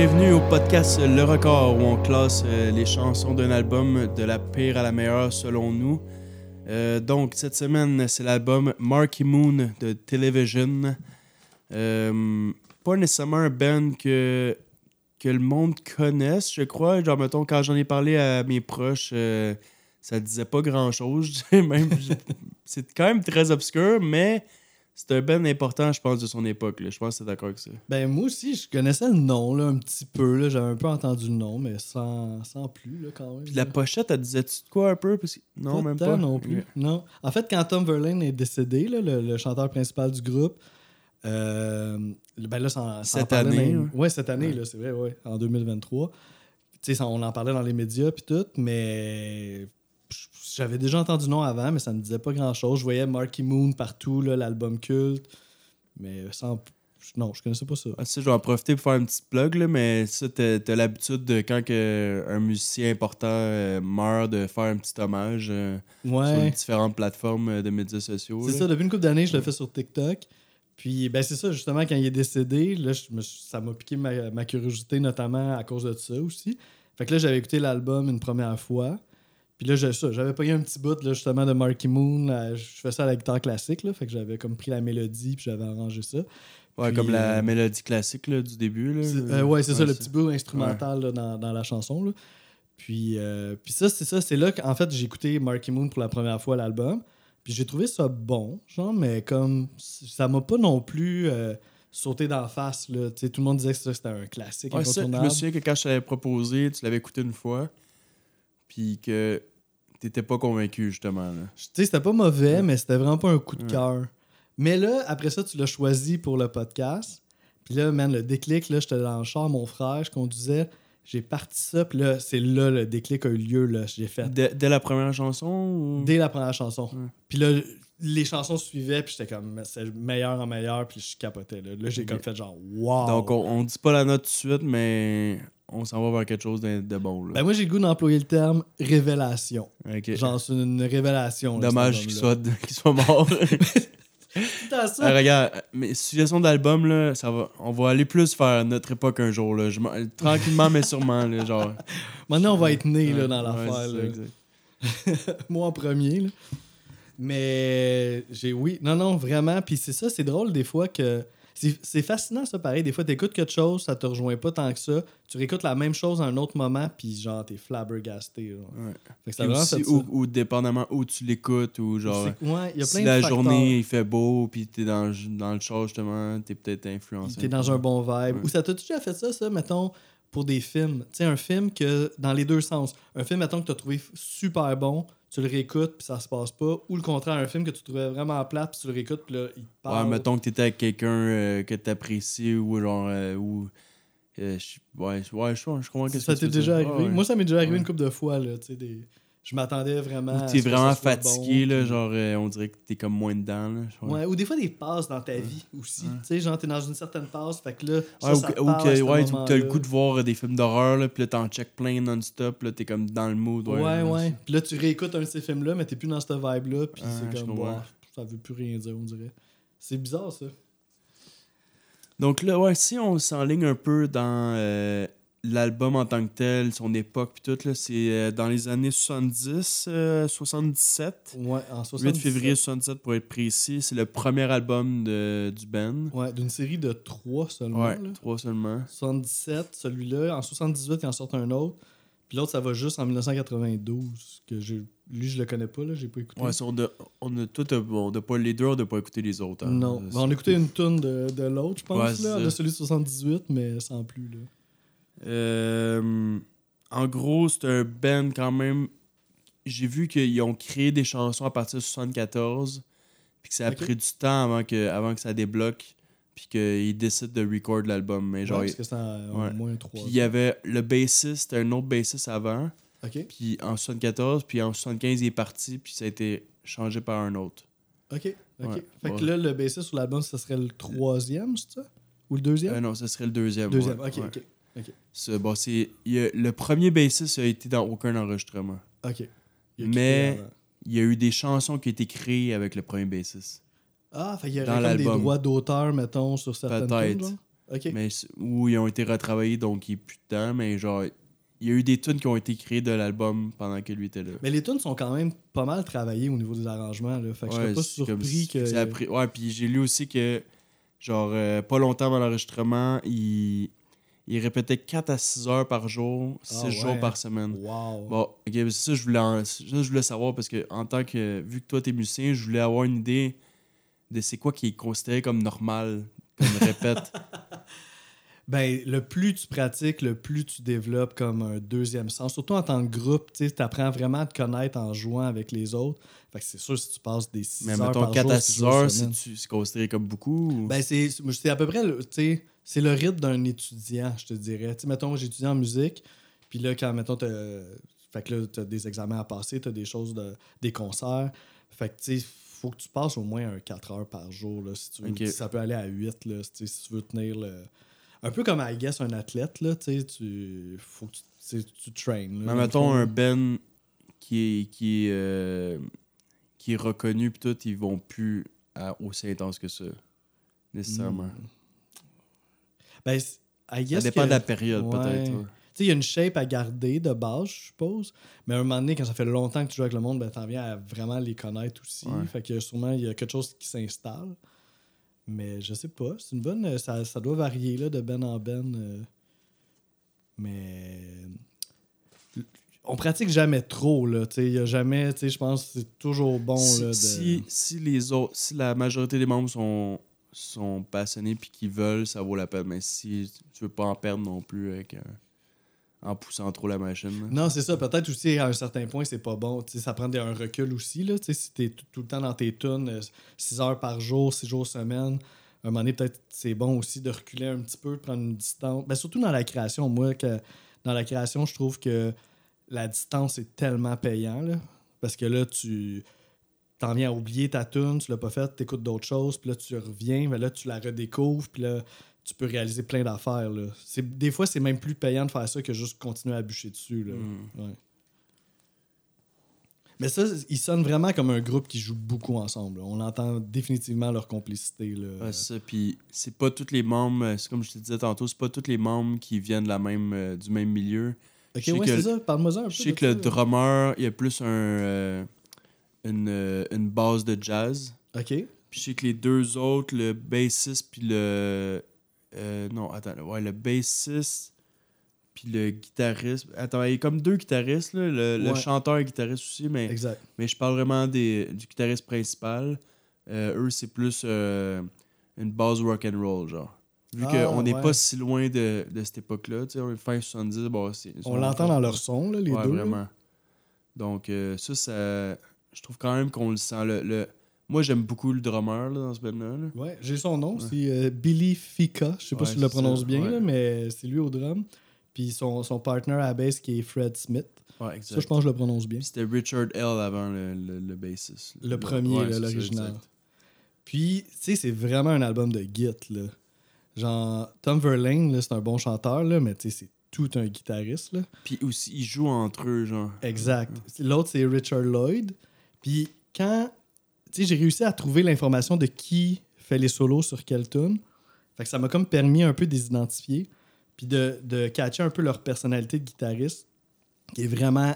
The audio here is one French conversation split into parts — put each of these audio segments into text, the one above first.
Bienvenue au podcast Le Record où on classe euh, les chansons d'un album de la pire à la meilleure selon nous. Euh, donc cette semaine c'est l'album Marky Moon de Television. Euh, pas nécessairement un band que, que le monde connaisse, je crois. Genre mettons quand j'en ai parlé à mes proches, ça disait pas grand chose. même c'est quand même très obscur, mais c'est un band important, je pense, de son époque. là. Je pense que c'est d'accord avec ça. Ben, moi aussi, je connaissais le nom, là, un petit peu. là. J'avais un peu entendu le nom, mais sans, sans plus, là, quand même. Puis la pochette, elle disait-tu de quoi un peu? Parce que- Non, Pas même pas. non plus. Non. En fait, quand Tom Verlaine est décédé, là, le, le chanteur principal du groupe, euh, ben là, Cette année, même- ouais. Ouais, cette année, là, c'est vrai, ouais, en 2023. Tu sais, ça, on en parlait dans les médias puis tout, mais j'avais déjà entendu le nom avant, mais ça me disait pas grand-chose. Je voyais Marky Moon partout, l'album culte, mais sans... Non, je connaissais pas ça. Ah, ça, je vais en profiter pour faire une petite plug, là, mais ça, t'as l'habitude de quand que un musicien important euh, meurt de faire un petit hommage euh, sur les différentes plateformes euh, de médias sociaux. C'est ça, depuis une couple d'années, je le fais sur TikTok. Puis, ben, c'est ça, justement, quand il est décédé, là, je me ça m'a piqué ma, ma curiosité, notamment à cause de ça aussi. Fait que là, j'avais écouté l'album une première fois. Puis là, j'avais pogné un petit bout, là, justement, de Marky Moon. Je fais ça à la guitare classique, là. Fait que j'avais comme pris la mélodie, puis j'avais arrangé ça. Ouais, Puis, comme la euh, mélodie classique là, du début. Là. C'est- euh, ouais, c'est ça, le petit bout instrumental dans, dans la chanson. Là. Puis, euh, puis ça, c'est ça, c'est là qu'en fait, j'ai écouté Marky Moon pour la première fois l'album. Puis j'ai trouvé ça bon, genre, mais comme ça m'a pas non plus sauté d'en face. Là. Tout le monde disait que c'était un classique Ouais, ça, je incontournable. me souviens que quand je t'avais proposé, tu l'avais écouté une fois, puis que t'étais pas convaincu, justement. Là. Tu sais, c'était pas mauvais, mais c'était vraiment pas un coup de Ouais. cœur. Mais là, après ça, tu l'as choisi pour le podcast. Puis là, man, le déclic, là, j'étais dans le char, mon frère, je conduisais, j'ai parti ça, puis là, c'est là, le déclic a eu lieu, là, j'ai fait. Dès, dès la première chanson ou... Dès la première chanson. Ouais. Puis là, les chansons suivaient, puis j'étais comme, c'est meilleur en meilleur, puis je capotais. Là, Là, j'ai comme fait genre, wow. Donc, on, on dit pas la note tout de suite, mais on s'en va vers quelque chose de, de bon. Là. Ben, moi, j'ai le goût d'employer le terme révélation. Ok. Genre, c'est une révélation. Dommage qu'il soit, qu'il soit mort. Ça. Regarde, mais suggestion d'album, là, ça va, on va aller plus vers notre époque un jour. Là. Je m'en- tranquillement, mais sûrement. Là, genre. Maintenant, on va être né Ouais, dans l'affaire. moi en premier. là. Mais j'ai oui, non, non, vraiment. Puis c'est ça, c'est drôle des fois que. C'est fascinant ça, pareil. Des fois, t'écoutes quelque chose, ça te rejoint pas tant que ça. Tu réécoutes la même chose à un autre moment, puis genre, t'es flabbergasté. genre. Ouais. Fait que ça Puis a vraiment aussi, ou, ou dépendamment où tu l'écoutes, ou genre. C'est- ouais, il y a si la facteurs. journée il fait beau, puis t'es dans, dans le char justement, t'es peut-être influencé. T'es dans un bon vibe. Ouais. Ou ça t'a déjà fait ça, ça, mettons, pour des films? Tu sais, un film que, dans les deux sens. Un film, mettons, que t'as trouvé super bon, tu le réécoutes, puis ça se passe pas. Ou le contraire, un film que tu trouvais vraiment plat, puis tu le réécoutes, puis là, il te Ouais, parle. mettons que t'étais avec quelqu'un euh, que t'apprécies, ou genre. euh, ou, euh, je- ouais, je- ouais, je, je comprends que ça t'est déjà arrivé. Moi, ça m'est déjà arrivé Ouais. une couple de fois, là, tu sais, des... Je m'attendais vraiment. à T'es vraiment fatigué, bon, là, puis- genre, euh, on dirait que t'es comme moins dedans, là. Ouais, ou des fois des passes dans ta vie aussi. Ouais. Tu sais, genre, t'es dans une certaine passe, fait que là, ça, Ouais, ça ou, te ou que- ouais, t'as le goût de voir des films d'horreur, là, puis là, t'en check plein non-stop, là, t'es comme dans le mood. Ouais, Ouais, ouais. Puis là, tu réécoutes un de ces films-là, mais t'es plus dans cette vibe-là, puis Ouais, c'est comme, bah, ça veut plus rien dire, on dirait. C'est bizarre, ça. Donc là, ouais, si on s'enligne un peu dans euh, l'album en tant que tel, son époque, puis tout, c'est euh, dans les années 70, euh, 77. Ouais, en 8 77. février 77 pour être précis, c'est le premier album de, du band. Ouais, d'une série de trois seulement. Ouais, là. trois seulement. 77, celui-là. En 78, il en sort un autre. Puis l'autre, ça va juste en 1992. Que j'ai... Lui, je le connais pas, là, j'ai pas écouté. Ouais, on a, on a tout, on a pas les deux, on n'a pas écouté les autres. hein. non. Ben, on a écouté une toune de, de l'autre, je pense, Ouais, là, de celui de 78, mais sans plus. Là. Euh, en gros, c'est un band quand même. J'ai vu qu'ils ont créé des chansons à partir de 74, puis que ça a Ok. pris du temps avant que, avant que ça débloque, puis qu'ils décident de record l'album. Mais genre, Ouais, parce que c'est en- ouais. au moins trois. puis il y avait le bassiste, un autre bassiste avant, Ok, puis en 74, puis en 75, il est parti, puis ça a été changé par un autre. ok, ok. Ouais, Fait que là, le bassiste sur l'album, ça serait le troisième, c'est ça? Ou le deuxième? Euh, non, ce serait le deuxième. Deuxième, ouais, ok, bon, il a- le premier bassiste a été dans aucun enregistrement. Ok. Il a Mais-. Il y a eu des chansons qui ont été créées avec le premier bassiste. Ah, fait qu'il y aurait des droits d'auteur, mettons, sur certaines Peut-être. mais où ils ont été retravaillés, donc il est plus de temps, mais genre, il y a eu des tunes qui ont été créées de l'album pendant que lui était là. Mais les tunes sont quand même pas mal travaillées au niveau des arrangements. Là. Fait que je Ouais, serais pas surpris que. a pris- Ouais, puis j'ai lu aussi que, genre, euh, pas longtemps avant l'enregistrement, il... il répétait 4 à 6 heures par jour, 6 Ah jours par semaine. Wow. Bon, ok, mais c'est ça, je voulais, en- ça, je voulais savoir parce que, en tant que. Vu que toi, t'es musicien, je voulais avoir une idée de c'est quoi qui est considéré comme normal, comme répète. Ben, le plus tu pratiques, le plus tu développes comme un deuxième sens. Surtout en tant que groupe, tu apprends vraiment à te connaître en jouant avec les autres. Fait que c'est sûr, si tu passes des 6 mais heures mettons par 4 jour, à six 6 jours heures, c'est considéré comme beaucoup ou- Ben, c'est c'est à peu près, le- tu sais, c'est le rythme d'un étudiant, je te dirais. Tu sais, mettons, j'étudie en musique, puis là, quand, mettons, t'as fait que là, t'as des examens à passer, t'as des choses, de, des concerts. Fait que, tu sais, faut que tu passes au moins un 4 heures par jour, là, si tu veux. Ça peut aller à 8, là, si tu veux tenir le... Un peu comme, I guess, un athlète, là, tu sais, tu... Faut que tu, tu traînes. Mais mettons un Ben qui est, qui est, euh, qui est reconnu, puis tout, ils vont plus à- aussi intense que ça, nécessairement. Ben, Ça dépend que- de la période, Ouais. peut-être. ouais. Tu sais, il y a une shape à garder de base, je suppose. Mais à un moment donné, quand ça fait longtemps que tu joues avec le monde, ben, t'en viens à vraiment les connaître aussi. Ouais. Fait que sûrement, il y a quelque chose qui s'installe. Mais je sais pas. C'est une bonne. Ça, ça doit varier là, de ben en ben. euh. Mais. On pratique jamais trop, là. Tu sais, il y a jamais. Tu sais, je pense que c'est toujours bon, si, là. De... si, si les autres, si la majorité des membres sont, sont passionnés puis qu'ils veulent, ça vaut la peine. Mais si tu veux pas en perdre non plus avec un- en poussant trop la machine. Non, c'est ça. Peut-être aussi, à un certain point, c'est pas bon. Ça prend un recul aussi. Là. Tu sais, Si tu es tout, le temps dans tes tunes, 6 heures par jour, 6 jours semaine, à un moment donné, peut-être c'est bon aussi de reculer un petit peu, de prendre une distance. Ben, surtout dans la création. Moi, que, dans la création, je trouve que la distance est tellement payant. Là, parce que là, tu t'en viens à oublier ta tune, tu l'as pas faite, tu écoutes d'autres choses, puis là, tu reviens, mais là, tu la redécouvres, puis là, tu peux réaliser plein d'affaires. là. C'est- Des fois, c'est même plus payant de faire ça que juste continuer à bûcher dessus. Là. Mm. Ouais. Mais ça, ils sonnent vraiment comme un groupe qui joue beaucoup ensemble. là. On entend définitivement leur complicité. Là. Ouais, c'est ça. Puis c'est pas tous les membres, euh, c'est comme je te disais tantôt, c'est pas tous les membres qui viennent de la même, euh, du même milieu. ok, je sais ouais, que- c'est ça. Parle-moi un peu. Je sais que le drummer, il y a plus un, euh, une, euh, une base de jazz. Ok. Puis je sais que les deux autres, le bassiste puis le. euh, non, attends, ouais, le bassiste puis le guitariste. Attends, il y a comme deux guitaristes, là, le, le chanteur et guitariste aussi, mais, Exact. mais je parle vraiment des, du guitariste principal. Euh, eux, c'est plus euh, une base rock and roll, genre. Vu Ah, qu'on n'est ouais. pas si loin de, de cette époque-là, tu sais, on est fin 70, bon, c'est. On l'entend dans leur son, là, les ouais, deux. vraiment. Donc, euh, ça, ça, je trouve quand même qu'on le sent. Le, le- Moi, j'aime beaucoup le drummer là, dans ce band-là. là. Ouais, j'ai son nom, c'est euh, Billy Fika. Je sais pas Ouais, si je le prononce bien, là, mais c'est lui au drum. Puis son, son partner à la bass qui est Fred Smith. Ouais, exact. Ça, je pense que je le prononce bien. C'était Richard L. avant le, le, le bassiste. Le premier, l'original. Puis, tu sais, c'est vraiment un album de git, là. Genre, Tom Verlaine, c'est un bon chanteur, là, mais tu sais, c'est tout un guitariste, là. Puis aussi, ils jouent entre eux, genre. Exact. L'autre, c'est Richard Lloyd. Puis quand, tu j'ai réussi à trouver l'information de qui fait les solos sur quelle tune. Fait que ça m'a comme permis un peu de les identifier. Puis de, de catcher un peu leur personnalité de guitariste, qui est vraiment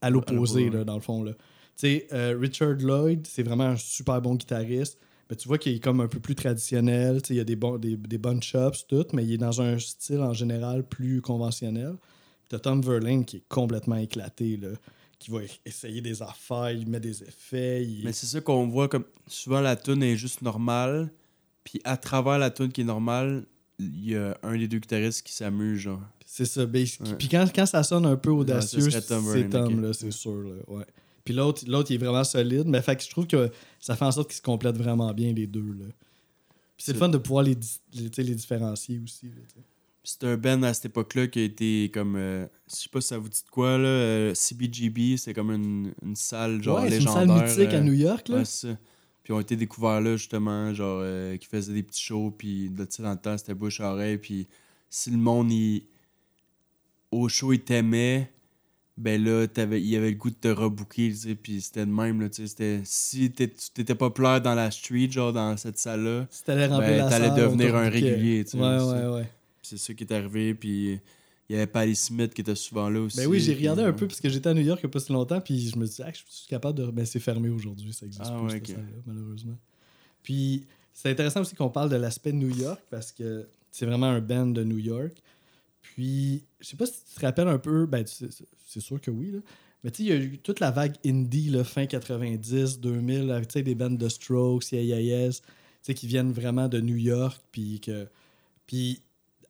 à l'opposé, là, dans le fond, là. Tu euh, Richard Lloyd, c'est vraiment un super bon guitariste. Mais tu vois qu'il est comme un peu plus traditionnel. Tu il y a des, bons, des, des bonnes chops, tout, mais il est dans un style en général plus conventionnel. T'as Tom Verlaine qui est complètement éclaté, là, qui va essayer des affaires, il met des effets. il- Mais c'est ça qu'on voit comme. Souvent, la tune est juste normale. Puis à travers la tune qui est normale, il y a un des deux guitaristes qui s'amuse, genre. C'est ça. ben, Ouais. Puis quand, quand ça sonne un peu audacieux, c'est Tom là, c'est sûr. Là, ouais. Puis l'autre, l'autre, il est vraiment solide. Mais fait que je trouve que ça fait en sorte qu'ils se complètent vraiment bien, les deux. Là. Puis c'est le fun de pouvoir les, les, différencier aussi. là, C'est un band à cette époque-là qui a été comme. euh, je sais pas si ça vous dit de quoi, là. euh, CBGB, c'est comme une, une salle, genre ouais, c'est une légendaire. salle mythique à euh, New York. Là. Ouais, ça. Puis ils ont été découverts là, justement, genre, qui faisaient des petits shows, puis de, tu dans le temps, c'était bouche à oreille, puis si le monde, il... au show, il t'aimait, ben là, t'avais- il y avait le goût de te rebooker, tu sais, puis c'était le même, là, tu sais, c'était... Si t'étais populaire dans la street, genre dans cette salle-là, Si t'allais remplir Ben, la t'allais salle, on devenir un régulier, tu sais, Ouais, ouais, ouais. C'est ça qui est arrivé, puis il y avait Patti Smith qui était souvent là aussi. Ben oui, j'ai puis, regardé un ouais. peu parce que j'étais à New York il y a pas si longtemps, puis je me dis, ah, je suis capable de. Ben, c'est fermé aujourd'hui, ça existe Ah plus, ouais, cette ok. salle-là, malheureusement. Puis c'est intéressant aussi qu'on parle de l'aspect New York parce que c'est vraiment un band de New York. Puis, je sais pas si tu te rappelles un peu, ben, tu sais, c'est sûr que oui, là. Mais tu sais, il y a eu toute la vague indie, là, fin 90, 2000, avec tu sais, des bandes de Strokes, YYS, tu sais, qui viennent vraiment de New York, puis que. Puis,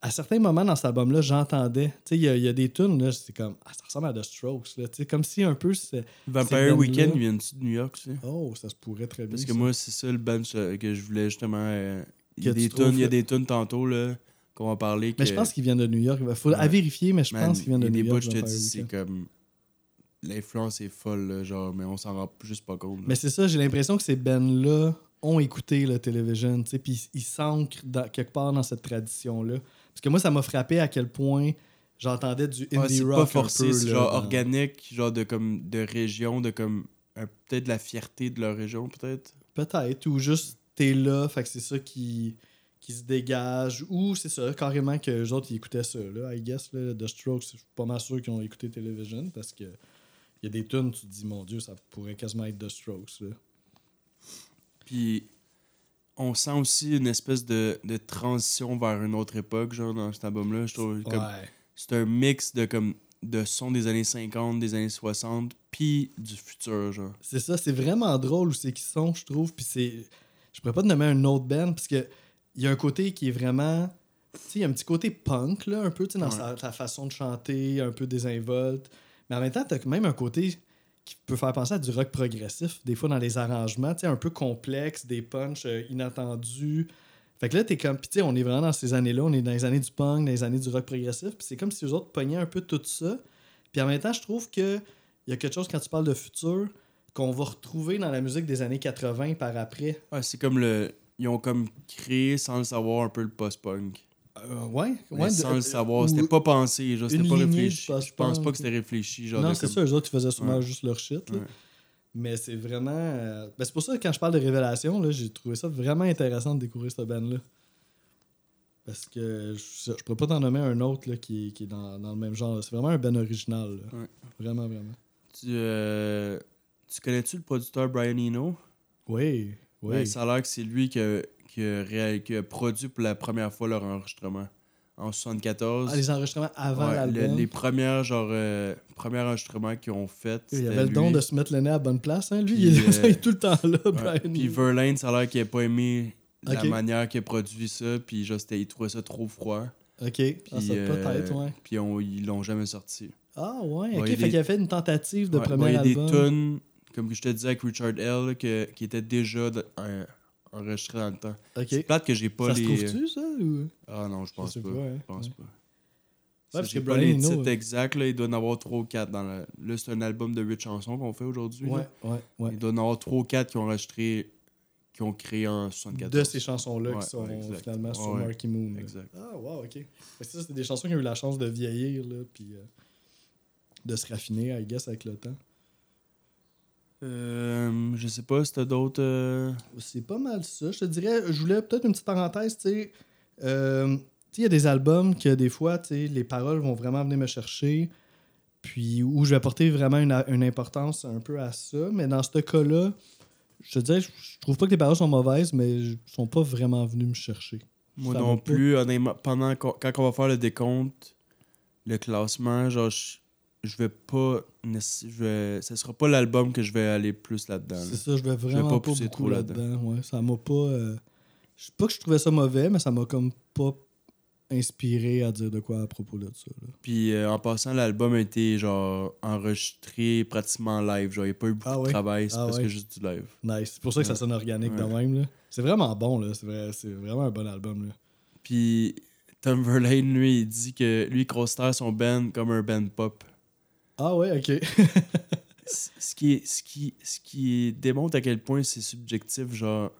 à certains moments dans cet album-là, j'entendais, tu sais, il y, a- y des tunes, là, c'est comme, ah, ça ressemble à The Strokes, là, tu sais, comme si un peu, Vampire Weekend, ils viennent de New York aussi? Oh, ça se pourrait très bien. Parce que ça. moi, c'est ça le band euh, que je voulais justement. euh, Il y tunes, il y a des tunes tantôt là qu'on va parler. Mais je pense qu'ils viennent de New York. Il faut à Ouais. vérifier, mais je Man, pense qu'ils viennent de y New York. je te dis, c'est comme. L'influence est folle, là, genre, mais on s'en rend juste pas compte. là. Mais c'est ça, j'ai l'impression que ces bands-là ont écouté la télévision, tu sais, puis ils s'ancrent quelque part dans cette tradition-là. Parce que moi, ça m'a frappé à quel point j'entendais du Ouais, indie c'est rock pas un forcé, peu, là, genre organique, genre de comme de région, de comme peut-être de la fierté de leur région, peut-être? Peut-être, ou juste t'es là, fait que c'est ça qui, qui se dégage, ou c'est ça, carrément que les autres ils écoutaient ça, là, I guess, là, The Strokes, je suis pas mal sûr qu'ils ont écouté Television, parce que il y a des tunes, tu te dis, mon Dieu, ça pourrait quasiment être The Strokes, là. Puis on sent aussi une espèce de, de transition vers une autre époque, genre dans cet album-là. Je trouve comme Ouais. c'est un mix de comme de sons des années 50, des années 60, puis du futur, genre. C'est ça, c'est vraiment drôle où c'est qu'ils sont, je trouve. Puis c'est. Je pourrais pas te nommer un autre band parce que il y a un côté qui est vraiment. Tu sais, il y a un petit côté punk, là, un peu, tu sais, dans Ouais. sa, sa façon de chanter, un peu désinvolte. Mais en même temps, t'as quand même un côté qui peut faire penser à du rock progressif, des fois dans les arrangements, un peu complexe, des punchs euh, inattendus. Fait que là, t'es comme. Sais, on est vraiment dans ces années-là, on est dans les années du punk, dans les années du rock progressif. Puis c'est comme si les autres pognaient un peu tout ça. Puis en même temps, je trouve que il y a quelque chose quand tu parles de futur qu'on va retrouver dans la musique des années 80 par après. Ouais, c'est comme le. Ils ont comme créé sans le savoir un peu le post-punk. Euh, ouais, ouais. sans de- le savoir. C'était pas pensé, genre, c'était pas lignée du réfléchi. Je pense pas que c'était réfléchi, genre. Non, c'est comme- ça, eux autres, ils faisaient souvent Ouais. juste leur shit. là. Ouais. Mais c'est vraiment. euh, ben, c'est pour ça que quand je parle de révélation, j'ai trouvé ça vraiment intéressant de découvrir cette band-là. Parce que je, je pourrais pas t'en nommer un autre là, qui, qui est dans, dans le même genre. C'est vraiment un band original. Ouais. Vraiment, vraiment. Tu, euh, tu connais-tu le producteur Brian Eno? Oui, oui. Ben, ça a l'air que c'est lui qui a, qui, a réal- qui a produit pour la première fois leur enregistrement. En 74. Ah, les enregistrements avant Ouais, l'album? le- les premières, genre, euh, premiers enregistrements qu'ils ont fait. Il avait le don lui. de se mettre le nez à la bonne place, hein, lui? Puis, il, est, euh, est tout le temps là, Ouais. Brian. Puis Verlaine, ça a l'air qu'il n'a pas aimé la manière qu'il a produit ça. Puis genre, il trouvait ça trop froid. Ok, Puis, ah, peut-être, euh, ouais. Puis on- ils l'ont jamais sorti. Ah, ouais, ok. il fait des- qu'il a fait une tentative de premier ouais, il y a album. des tunes, comme je te disais avec Richard L, que- qui étaient déjà euh, enregistrées dans le temps. Ok. C'est plate que j'ai pas Ça les. se trouve-tu, ça ou... Ah non, je pense pas. pas, hein. Je pense Ouais. pas. Ouais, parce que pas les titres euh, exacts, là, il doit en avoir 3 ou 4 dans le... Là, c'est un album de 8 chansons qu'on fait aujourd'hui. Ouais, ouais, ouais. Il doit en avoir 3 ou 4 qui ont enregistré, qui ont créé en 74. De ces chansons-là qui sont exact. finalement sur. Marky Moon. là. Exact. Ah, wow, ok. Que ça, c'est des chansons qui ont eu la chance de vieillir, là, puis euh, de se raffiner, I guess, avec le temps. Euh, je sais pas si t'as d'autres. euh, C'est pas mal ça. Je te dirais, je voulais peut-être une petite parenthèse, tu sais. Euh, il y a des albums que des fois, tu sais, les paroles vont vraiment venir me chercher, puis où je vais porter vraiment une, une importance un peu à ça. Mais dans ce cas-là, je te dirais, je je trouve pas que les paroles sont mauvaises, mais ils sont pas vraiment venus me chercher. Moi Ça non plus, honnêtement, pendant quand on va faire le décompte, le classement, genre, je, je vais pas. Je vais, ça sera pas l'album que je vais aller plus là-dedans. là. C'est ça, je vais vraiment pas pas, pousser trop là-dedans. Ouais, ça m'a pas. euh, Je sais pas que je trouvais ça mauvais, mais ça m'a comme pas inspiré à dire de quoi à propos de ça. là. Puis euh, en passant, l'album a été genre enregistré pratiquement live. Genre, il n'y a pas eu beaucoup Ah de travail, c'est Ah parce ouais? que juste du live. Nice. C'est pour ça que ça sonne organique de Ouais. même. là. C'est vraiment bon, là. C'est vrai- c'est vraiment un bon album. Là. Puis Tom Verlaine, lui, il dit que lui, il considère son band comme un band pop. Ah ouais, ok. Ce, qui ce, qui, ce qui démontre à quel point c'est subjectif. Genre,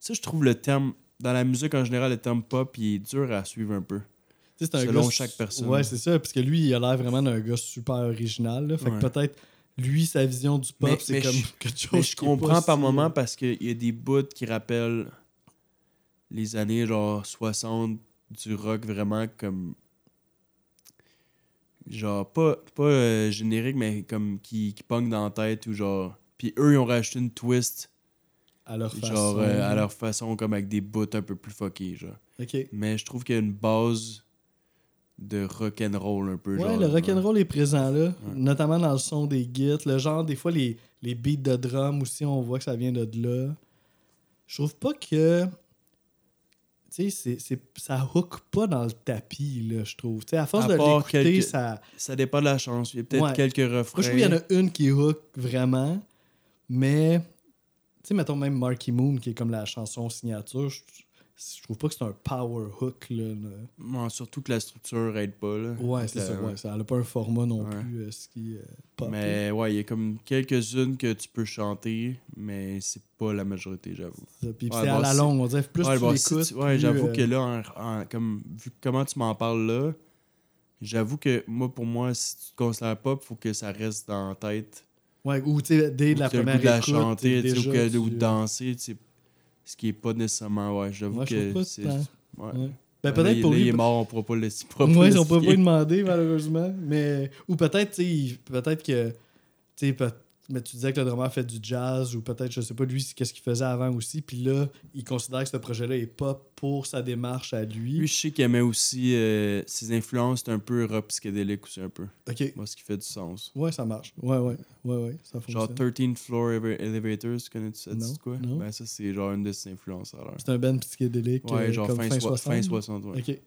ça, je trouve le terme, dans la musique en général, le terme pop, il est dur à suivre un peu. Tu sais, c'est un Selon gars- chaque personne. Ouais, c'est ça. Parce que lui, il a l'air vraiment d'un gars super original. là. Fait Ouais. que peut-être, lui, sa vision du pop, c'est comme je- quelque chose Mais je comprends par si- moment parce qu'il y a des bouts qui rappellent les années genre 60 du rock vraiment comme. Genre, pas, pas euh, générique, mais comme qui, qui pogne dans la tête ou genre. Puis eux, ils ont rajouté une twist, à leur façon. genre euh, à leur façon, comme avec des bouts un peu plus fuckés, genre. Mais je trouve qu'il y a une base de rock'n'roll un peu. Ouais, genre, le rock'n'roll est présent là, Ouais. notamment dans le son des gits. Le genre, des fois, les, les beats de drum aussi, on voit que ça vient de là. Je trouve pas que. Tu sais, c'est- c'est- ça hook pas dans le tapis, là, je trouve. Tu sais, à force À de l'écouter, quelques- ça. Ça dépend de la chance. Il y a peut-être Ouais. quelques refrains. Moi, je trouve qu'il y en a une qui hook vraiment, mais. Tu sais, mettons même Marky Moon, qui est comme la chanson signature, je, je trouve pas que c'est un power hook, là. Ouais, surtout que la structure aide pas. Là. Ouais, c'est ça, ouais. Ça n'a pas un format non Ouais. plus, euh, ce qui. euh. Mais ouais, il y a comme quelques-unes que tu peux chanter, mais c'est pas la majorité, j'avoue. Puis c'est à bon, la longue, on dirait plus tu bon, si l'écoutes. tu- ouais, j'avoue euh, que là, en- en- comme, vu comment tu m'en parles là, j'avoue que moi, pour moi, si tu te considères pop, faut que ça reste dans la tête. Ouais, ou tu sais, dès Ou la première goût de la écoute, chanter, ou, ou de danser, tu sais, ce qui est pas nécessairement, ouais, j'avoue Ouais, que pas c'est... Ouais. Ouais. Ben, Là, peut-être pour là, lui. il est mort, on pourra pas le pourra Ouais, on peut pas lui demander, malheureusement. Mais... Ou peut-être, tu sais, peut-être que. Tu sais, peut- mais tu disais que le drummer fait du jazz, ou peut-être, je sais pas, lui, qu'est-ce qu'il faisait avant aussi. Puis là, il considère que ce projet-là est pop pour sa démarche à lui. Lui, je sais qu'il aimait aussi euh, ses influences, c'est un peu rock psychédélique aussi, un peu. Ok. Moi, ce qui fait du sens. Ouais, ça marche. Ouais, ouais. Ouais, ouais. Ça Genre fonctionne. 13 Floor Ele- Elevators, tu connais ça? Non, quoi? non. Ben, ça, c'est genre une de ses influences alors. C'est un band psychédélique. Ouais, euh, genre comme fin, fin, soi- 60. fin 60, ouais. Ok.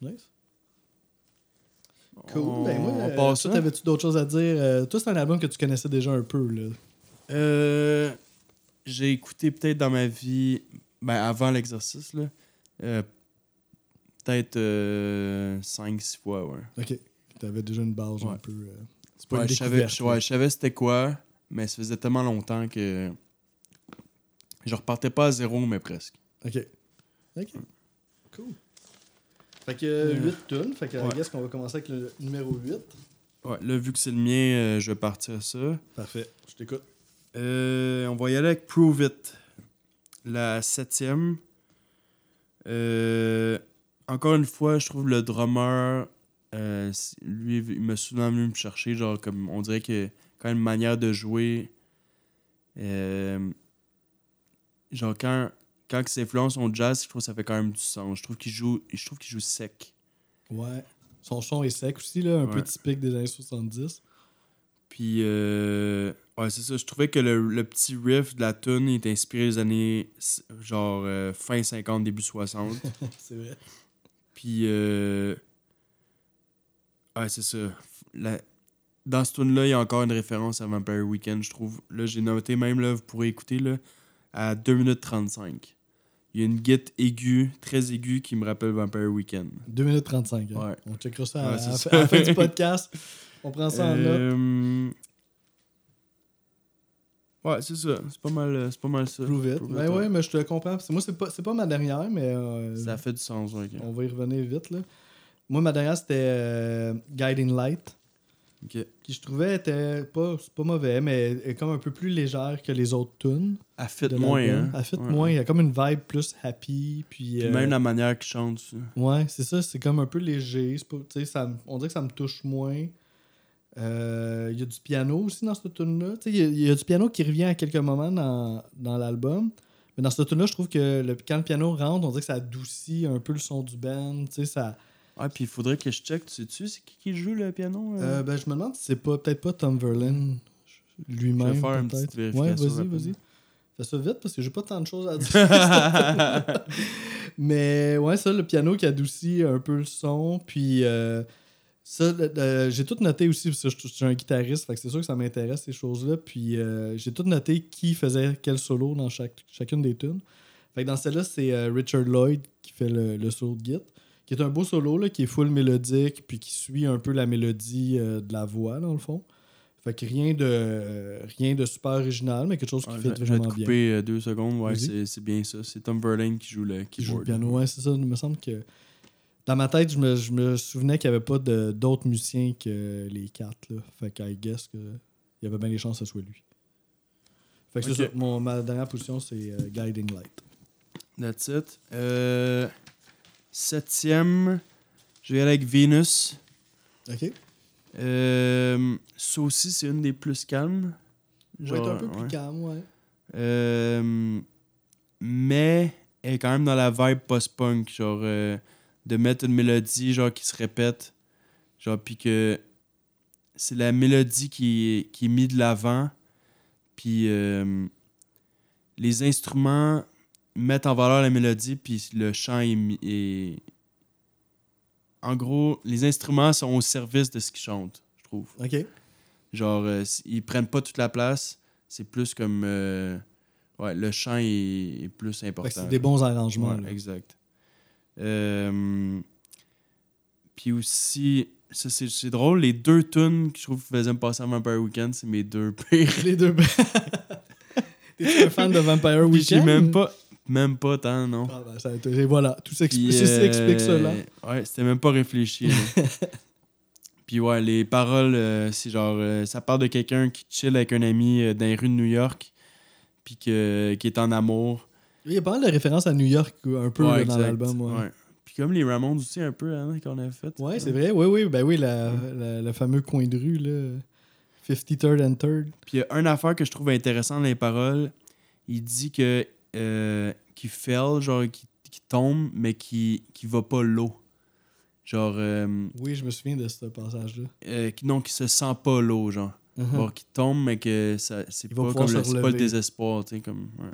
Nice. Cool. On, ben moi, on euh, passe toi, ça. t'avais-tu d'autres choses à dire? Euh, toi, c'est un album que tu connaissais déjà un peu, là. Euh, j'ai écouté peut-être dans ma vie, ben avant l'exercice, là, euh, peut-être 5-6 fois, ouais. Ok. T'avais déjà une base un peu. euh, C'est pas Ouais, une je savais, ouais, je savais c'était quoi, mais ça faisait tellement longtemps que je repartais pas à zéro, mais presque. Ok. Ok. Cool. Fait que 8 tonnes. Fait que Ouais. I guess qu'on va commencer avec le numéro 8. Ouais, là, vu que c'est le mien, euh, je vais partir ça. Parfait. Je t'écoute. Euh, on va y aller avec Prove It. La septième. Euh, encore une fois, je trouve le drummer, euh, lui, il m'a souvent venu me chercher. Genre, comme on dirait que quand une manière de jouer. euh, genre, quand, quand il s'influence au jazz, je trouve que ça fait quand même du sens. Je trouve qu'il joue, je trouve qu'il joue sec. Ouais. Son son est sec aussi, là, un peu Ouais. typique des années 70. Puis, euh, ouais, c'est ça. Je trouvais que le, le petit riff de la tune est inspiré des années, genre, euh, fin 50, début 60. c'est vrai. Puis, euh, ouais, c'est ça. La- dans ce tune là il y a encore une référence à Vampire Weekend, je trouve. Là, j'ai noté même, là, vous pourrez écouter, là, à 2 minutes 35. Il y a une guette aiguë, très aiguë, qui me rappelle Vampire Weekend. 2 minutes 35. hein. Ouais. On checkera ça Ouais, à, ça. à la fin du podcast. On prend ça en note. Euh, Ouais, c'est ça. C'est pas mal, euh, c'est pas mal ça. Prove it. Prove Ben ouais, mais je te comprends. Moi, c'est pas, c'est pas ma dernière, mais euh, Ça fait du sens, ouais, ok. on va y revenir vite. Là. Moi, ma dernière, c'était euh, Guiding Light, Qui je trouvais était pas, pas mauvais, mais est comme un peu plus légère que les autres tunes. Elle fit moins, hein. Elle fit Ouais. moins. Il y a comme une vibe plus happy. Puis, Puis euh, même la manière qu'il chante, ça. Ouais, c'est ça. C'est comme un peu léger. Pas- tu sais, ça, on dirait que ça me touche moins. Euh, Il y a du piano aussi dans cette tune-là. Tu sais, Il y, a- il y a du piano qui revient à quelques moments dans, dans l'album. Mais dans cette tune-là, je trouve que le, quand le piano rentre, on dirait que ça adoucit un peu le son du band. Tu sais, ça, Ah, puis il faudrait que je check. Tu sais-tu, c'est qui qui joue le piano? euh? euh, ben, je me demande si c'est pas peut-être pas Tom Verlaine lui-même. Je vais faire une petite Ouais, vérification vas-y, rapide. vas-y. Fais ça vite parce que j'ai pas tant de choses à dire. Mais ouais, ça, le piano qui adoucit un peu le son. Puis euh, ça, j'ai tout noté aussi parce que je, je suis un guitariste. Fait que c'est sûr que ça m'intéresse ces choses-là. Puis j'ai tout noté qui faisait quel solo dans chaque, chacune des tunes. Fait que dans celle-là, c'est Richard Lloyd qui fait le, le solo de git. Qui est un beau solo là, qui est full mélodique. Puis qui suit un peu la mélodie euh, de la voix, dans le fond. Fait que rien de, rien de super original, mais quelque chose qui Ouais, fait je, vais- je vais te vraiment bien. euh, deux secondes. Ouais, c'est bien ça. C'est Tom Verlaine qui joue le qui joue le keyboard. piano. Ouais, c'est ça. Il me semble que Dans ma tête, je me, je me souvenais qu'il n'y avait pas de- d'autres musiciens que les quatre. Là. Fait que I guess que il y avait bien des chances que ce soit lui. Fait que c'est Ok. ça. Mon, ma dernière position, c'est euh, Guiding Light. That's it. Euh, septième, je vais aller avec Venus. OK? Euh, ça aussi, c'est une des plus calmes. Vais être un peu plus ouais. calme, ouais. Euh, mais elle est quand même dans la vibe post-punk, genre euh, de mettre une mélodie genre qui se répète, genre puis que c'est la mélodie qui est, qui est mise de l'avant, puis euh, les instruments mettent en valeur la mélodie, puis le chant est, est- En gros, les instruments sont au service de ce qu'ils chantent, je trouve. OK. Genre, euh, ils prennent pas toute la place. C'est plus comme. euh, ouais, le chant est, est plus que important. c'est des bons arrangements. Ouais, là. exact. Euh, Puis aussi, ça c'est drôle, les deux tunes que je trouve faisaient me passer à Vampire Weekend, c'est mes deux pires. Les deux. T'es un fan de Vampire Puis j'ai Weekend? même pas, même pas tant, non. Ah ben, ça a été- et voilà, tout s'explique euh, cela. Ouais, c'était même pas réfléchi. Puis ouais, les paroles, euh, c'est genre, euh, ça parle de quelqu'un qui chill avec un ami dans les rues de New York, puis que, qui est en amour. Il y a pas mal de références à New York un peu Ouais, là, dans l'album. Ouais, Ouais. Puis comme les Ramones aussi, un peu, hein, qu'on a fait. Ouais, c'est vrai. Oui, oui. Ben oui, la, la- le fameux coin de rue, là. 53rd and 3rd. Puis il y a une affaire que je trouve intéressante dans les paroles. Il dit que euh, qu'il fell, genre qu'il qu'il tombe, mais qui qui va pas l'eau. Genre, euh, Oui, je me souviens de ce passage-là. euh, qui- non, qui se sent pas l'eau, genre. Mhm. Genre, qui tombe, mais que ça, c'est pas comme le, pas le désespoir, tu sais, comme. Ouais.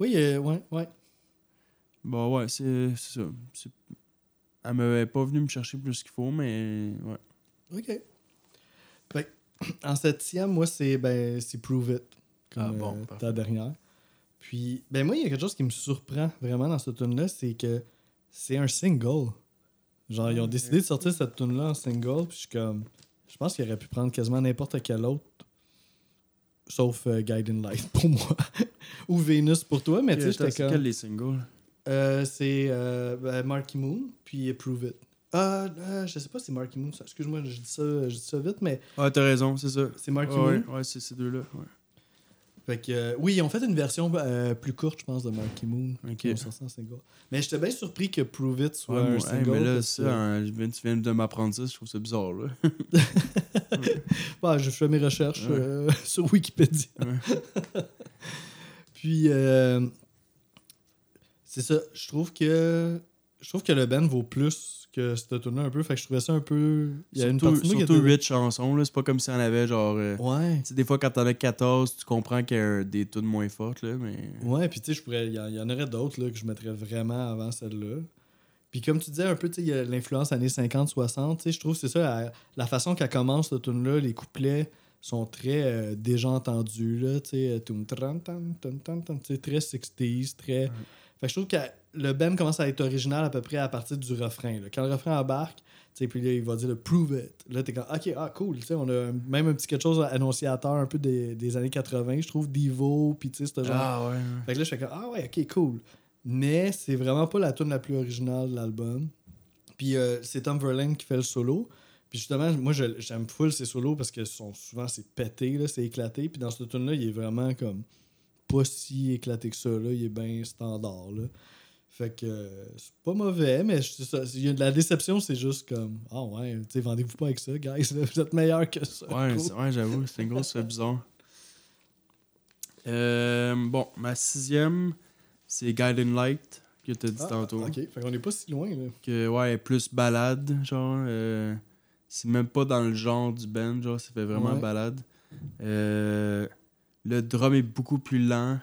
Oui, euh, ouais, ouais. Bon, ouais, c'est ça. Elle m'avait pas venu me chercher plus qu'il faut, mais ouais. OK. Que, en septième, moi, c'est ben, c'est Prove It. Comme Ah, bon, ta dernière. Puis, ben moi, il y a quelque chose qui me surprend vraiment dans cette tune là c'est que c'est un single. Genre, ils ont Ah, décidé de sortir cette tune là en single, puis je suis comme... Je pense qu'il aurait pu prendre quasiment n'importe quel autre, sauf euh, Guiding Light pour moi. Ou Venus pour toi, mais tu sais, j'étais c'est comme... quel les singles Euh, c'est euh, ben, Marky Moon, puis Prove It. Euh, euh, je sais pas si c'est Marky Moon, excuse-moi, je dis ça, je dis ça vite, mais Ah, t'as raison, c'est ça. c'est Marky ouais, Moon? ouais, c'est ces deux-là. Ouais. Fait que, euh, oui, ils ont fait une version euh, plus courte, je pense, de Marky Moon. Ok. Qui ont sorti en single. Mais j'étais bien surpris que Prove It soit Ouais, un single. mais là, ça, que- hein, tu viens de m'apprendre ça, je trouve ça bizarre, là. Ouais, je fais mes recherches Ouais. euh, sur Wikipédia. Puis, c'est ça. Je trouve que je trouve que le band vaut plus que cette tune un peu. Fait que je trouvais ça un peu. Il y a une surtout partie moi qui surtout était- 8 chansons, là. C'est pas comme si on avait genre. euh, Ouais. Tu sais, des fois, quand t'en as 14, tu comprends qu'il y a des tunes moins fortes, là, mais. Ouais, puis tu sais, je pourrais. Il y, y en aurait d'autres là, que je mettrais vraiment avant celle-là. Puis comme tu disais un peu, tu sais, il y a l'influence années 50-60, tu sais, je trouve que c'est ça, la, la façon qu'elle commence, cette tune-là, les couplets sont très euh, déjà entendus, là, tu sais, euh, très 60s, très... Fait que je trouve que le band commence à être original à peu près à partir du refrain, là. Quand le refrain embarque, puis là, il va dire le « prove it », là, t'es comme « Ok, ah, cool », on a même un petit quelque chose annonciateur un peu des, des années 80, je trouve, Divo, puis tu sais, ce genre Ah, ouais. ouais. fait que là, je fais comme, ah ouais, ok, cool. Mais c'est vraiment pas la tune la plus originale de l'album. Puis euh, c'est Tom Verlaine qui fait le solo. Puis justement, moi, j'aime full ces solos parce que sont souvent c'est pété, c'est éclaté. Puis dans cette tune là il est vraiment comme pas si éclaté que ça. Là. Il est bien standard. Là. Fait que euh, c'est pas mauvais, mais c'est il y a de la déception, c'est juste comme, ah ouais, tu vendez-vous pas avec ça, guys. vous êtes meilleurs que ça. Ouais, c'est- ouais j'avoue, c'est une grosse fait bizarre. Euh, bon, ma sixième, c'est Guiding Light, que t'as dit Ah, tantôt. Ok, fait qu'on est pas si loin. Là. Que, ouais, plus balade, genre. euh, c'est même pas dans le genre du band, genre, ça fait vraiment Ouais. balade. Euh, le drum est beaucoup plus lent,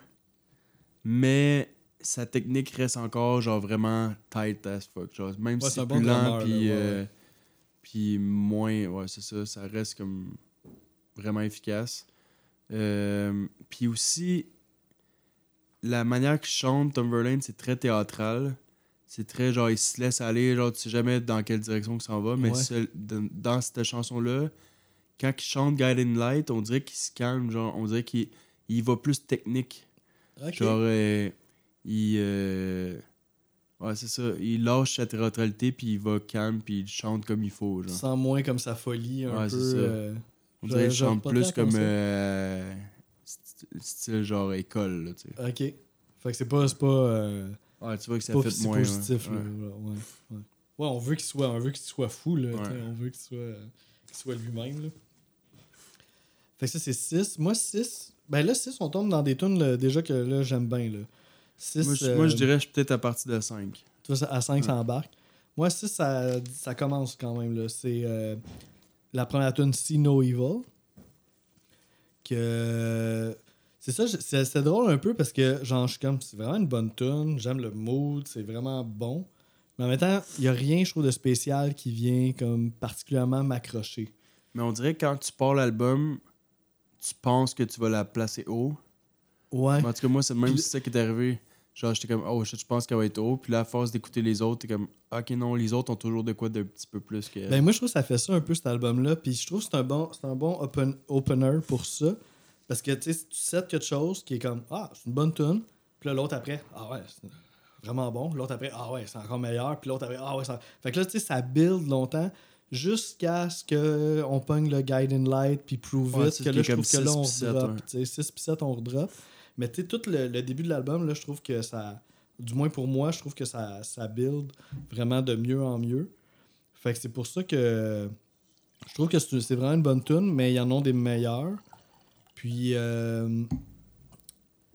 mais sa technique reste encore, genre, vraiment tight as fuck. Genre, même Ouais, si c'est c'est bon plus lent, puis ouais, euh, puis moins, ouais, c'est ça, ça reste comme vraiment efficace. Euh, puis aussi, la manière qu'il chante, Tom Verlaine, c'est très théâtral. C'est très genre, il se laisse aller, genre, tu sais jamais dans quelle direction que ça en va. Mais Ouais. dans, cette chanson-là, quand il chante Guiding Light, on dirait qu'il se calme, genre, on dirait qu'il il va plus technique. Ok. Genre, euh, il. euh, Ouais, c'est ça. Il lâche sa théâtralité, puis il va calme, puis il chante comme il faut. Genre. Sans moins comme sa folie, un Ouais, peu. euh, On dirait qu'il chante plus comme euh, st- style genre école, là, tu sais. Ok. Fait que c'est pas. C'est pas, euh, Ouais, tu vois que ça fait si moins. positif, ouais. là. Ouais, ouais, on veut qu'il soit, on veut qu'il soit fou, là. On veut qu'il soit, qu'il soit lui-même, là. Fait que ça, c'est 6. Moi, 6. Ben là, 6, on tombe dans des tunes là, déjà que là, j'aime bien, là. 6. Moi, je, moi, je dirais je suis peut-être à partir de 5. Tu vois, à 5, ça embarque. Moi, 6, ça, ça commence quand même. là. C'est euh, la première tune See No Evil. Que. C'est ça, c'est c'est drôle un peu parce que, genre, je suis comme, c'est vraiment une bonne tune. J'aime le mood, c'est vraiment bon. Mais en même temps, il n'y a rien, je trouve, de spécial qui vient comme particulièrement m'accrocher. Mais on dirait que quand tu pars l'album, tu penses que tu vas la placer haut. Ouais. Mais en tout cas, moi, c'est même Puis- ça qui est arrivé. Genre, j'étais comme, oh je pense qu'elle va être haut. Puis là, à force d'écouter les autres, t'es comme, ok, non, les autres ont toujours de quoi d'un petit peu plus que. Ben moi, je trouve que ça fait ça un peu, cet album-là. Puis je trouve que c'est un bon, c'est un bon open, opener pour ça. Parce que, tu sais, si tu sets quelque chose qui est comme, ah, c'est une bonne tune. Puis là, l'autre après, ah ouais, c'est vraiment bon. L'autre après, ah ouais, c'est encore meilleur. Puis l'autre après, ah ouais, ça... Fait que là, tu sais, ça build longtemps jusqu'à ce qu'on pogne le Guiding Light puis Prove Ouais, It. Que là, je trouve que là, on redrop. ouais. Tu sais, 6 puis 7, on redrop. Mais tu sais, tout le, début de l'album, je trouve que ça... Du moins pour moi, je trouve que ça, ça build vraiment de mieux en mieux. Fait que c'est pour ça que je trouve que c'est vraiment une bonne tune, mais il y en a des meilleurs. Puis euh,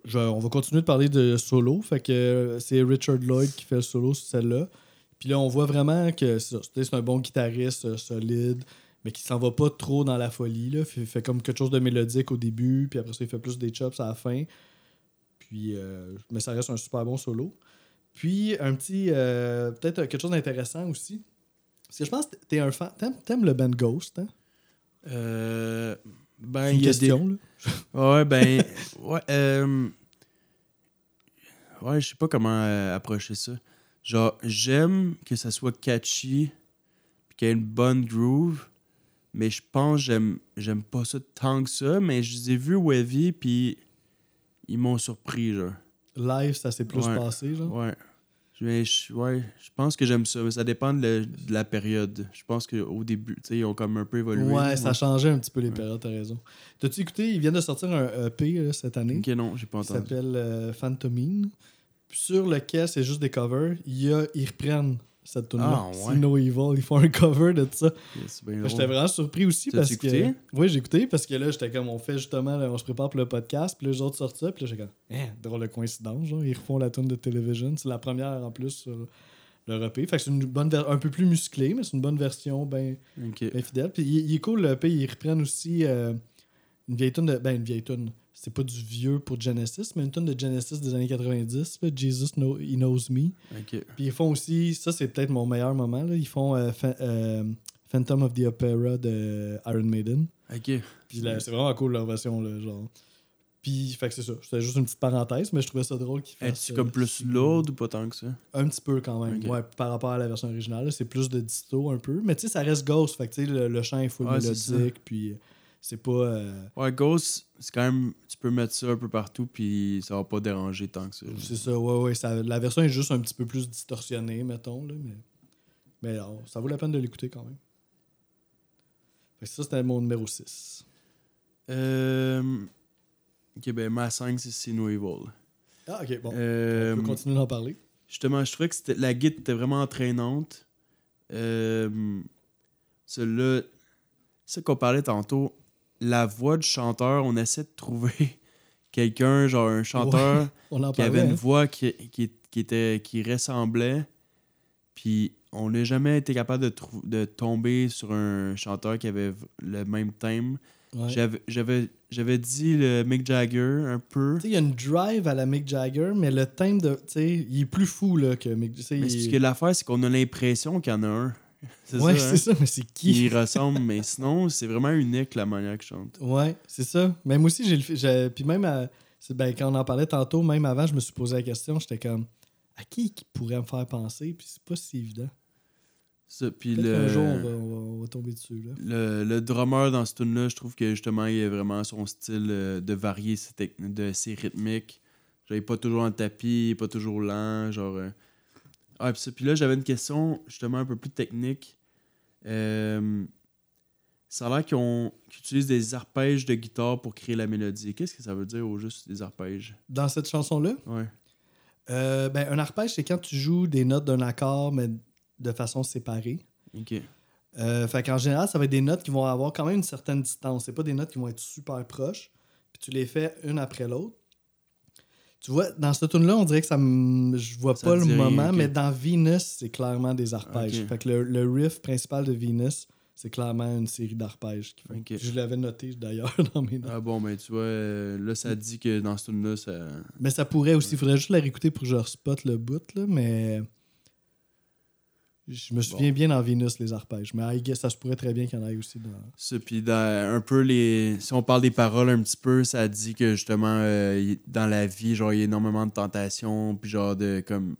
je- on va continuer de parler de solo. Fait que c'est Richard Lloyd qui fait le solo sur celle-là. Puis là, on voit vraiment que c'est un bon guitariste euh, solide, mais qui s'en va pas trop dans la folie. Là. Fait, fait comme quelque chose de mélodique au début, puis après ça, il fait plus des chops à la fin. Puis, euh, mais ça reste un super bon solo. Puis, un petit. euh, Peut-être quelque chose d'intéressant aussi. Parce que je pense que t'es un fan. T'aimes, le band Ghost, hein? Euh. Ben, il y a des. là. Ouais, ben. ouais, euh, ouais, je sais pas comment euh, approcher ça. Genre, j'aime que ça soit catchy, puis qu'il y ait une bonne groove, mais je pense que j'aime, j'aime pas ça tant que ça, mais je les ai vus wavy, puis ils m'ont surpris, genre. Live, ça s'est plus Ouais. passé, genre? Ouais. Mais je, ouais, je pense que j'aime ça, mais ça dépend de, la- de la période. Je pense qu'au début, tu sais, ils ont comme un peu évolué. Ouais, là. ça a changé un petit peu les périodes, t'as raison. T'as-tu écouté, ils viennent de sortir un EP là, cette année Ok, non, j'ai pas entendu. s'appelle euh, Phantomine. Sur lequel c'est juste des covers, il y a, ils reprennent cette tune là Ah, ouais. No Evil, ils font un cover de ça. Bien que. J'étais vraiment surpris aussi parce que. écouté? Oui, j'ai écouté parce que là, j'étais comme, on fait justement, là, on se prépare pour le podcast, puis les autres sortent ça, puis là, j'étais comme, hein, drôle de coïncidence, genre, ils refont la tune de Television. C'est la première en plus sur le EP. Fait que c'est une bonne un peu plus musclée, mais c'est une bonne version, ben, Ok. ben fidèle. Puis il, il est cool, le EP, ils reprennent aussi euh, une vieille tune de. Ben, une vieille tune. C'est pas du vieux pour Genesis, mais une tune de Genesis des années 90, là, Jesus Know- He Knows Me. Ok. Puis ils font aussi, ça c'est peut-être mon meilleur moment, là, ils font euh, euh, Phantom of the Opera de Iron Maiden. Ok. Puis c'est vraiment cool leur version, là, genre. Puis, fait que c'est ça. C'était juste une petite parenthèse, mais je trouvais ça drôle qu'ils fassent. Es-tu euh, comme plus lourd ou pas tant que ça? Un petit peu quand même. Ouais, par rapport à la version originale, c'est plus de disto un peu. Mais tu sais, ça reste Ghost. Fait que tu sais, le, le chant est full mélodique. Puis euh, c'est pas. euh, Ouais, Ghost, c'est quand même. Tu peux mettre ça un peu partout, puis ça va pas déranger tant que ça. c'est ça, ouais, ouais. Ça, la version est juste un petit peu plus distorsionnée, mettons. Là, mais mais alors, ça vaut la peine de l'écouter quand même. Fait que ça, c'était mon numéro 6. Euh. Ok, ben ma 5, c'est See No Evil. Ah, ok, bon. Euh, on peut continuer d'en parler. justement, je trouvais que la guide était vraiment entraînante. Euh, Celui-là, c'est qu'on parlait tantôt. La voix du chanteur, on essaie de trouver quelqu'un, genre un chanteur. Qui avait une hein. voix qui, qui, qui était, qui ressemblait. Puis on n'a jamais été capable de, de tomber sur un chanteur qui avait le même thème. Ouais. J'avais- J'avais j'avais dit le Mick Jagger un peu. Tu sais, il y a une drive à la Mick Jagger, mais le thème de. Tu sais, il est plus fou là, que Mick. tu sais, Mais il- ce que l'affaire, c'est qu'on a l'impression qu'il y en a un. C'est Ouais, ça, hein? c'est ça, mais c'est qui? Qui ressemble, mais sinon, c'est vraiment unique la manière qu'il chante. Ouais, c'est ça. Même aussi, j'ai le Puis même, à- ben, quand on en parlait tantôt, même avant, je me suis posé la question, j'étais comme, à qui qui pourrait me faire penser? Puis c'est pas si évident. Ça, puis le, qu'un jour, on va, on va- on va tomber dessus. Là. le, le drummer dans ce tune là je trouve que justement, il a vraiment son style euh, de varier ses, de ses rythmiques. Genre, il est pas toujours en tapis, il est pas toujours lent. Genre, euh, Ah, puis, ça, puis là, j'avais une question justement un peu plus technique. Euh, ça a l'air qu'ils utilisent des arpèges de guitare pour créer la mélodie. Qu'est-ce que ça veut dire au juste des arpèges? Dans cette chanson-là, Ouais. euh, ben, un arpège, c'est quand tu joues des notes d'un accord, mais de façon séparée. Ok. Euh, fait qu'en général, ça va être des notes qui vont avoir quand même une certaine distance. C'est pas des notes qui vont être super proches. Puis tu les fais une après l'autre. Tu vois, dans cette tune là on dirait que ça me... Je vois Ça pas le moment, mais dans Venus, c'est clairement des arpèges. Fait que le, le riff principal de Venus, c'est clairement une série d'arpèges. Je l'avais noté d'ailleurs dans mes notes. Ah bon, ben tu vois, là, ça dit que dans ce tune-là, ça. Mais ça pourrait aussi. Il faudrait juste la réécouter pour que je spot le bout, là, mais. Je me souviens bien dans Venus, les arpèges. Mais I guess, ça se pourrait très bien qu'il y en ait aussi dans. Ça, puis dans un peu les. Si on parle des paroles un petit peu, ça dit que justement, euh, dans la vie, genre, il y a énormément de tentations, puis genre de comme.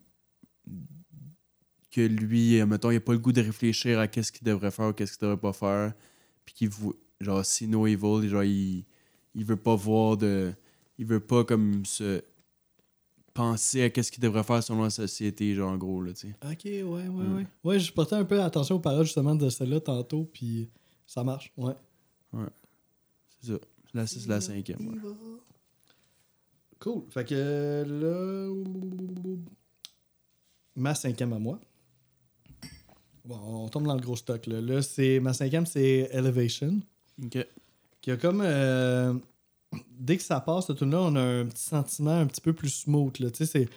Que lui, euh, mettons, il a pas le goût de réfléchir à qu'est-ce qu'il devrait faire ou qu'est-ce qu'il devrait pas faire, puis qu'il vou- Genre, see no evil, genre, il, il veut pas voir de. Il veut pas comme se. Penser à qu'est-ce qu'il devrait faire selon la société, genre, en gros, là, tu sais. Ok, ouais, ouais, Mm. ouais. Ouais, je portais un peu attention aux paroles justement de celle-là tantôt, puis ça marche, ouais. C'est ça. Là, c'est la cinquième. ouais. Cool. Fait que là. Ma cinquième à moi. Bon, on tombe dans le gros stock. Là, là c'est ma cinquième, c'est Elevation. Ok. Qui a comme. euh, dès que ça passe, ce tune-là, on a un petit sentiment un petit peu plus smooth. Là. Tu sais, c'est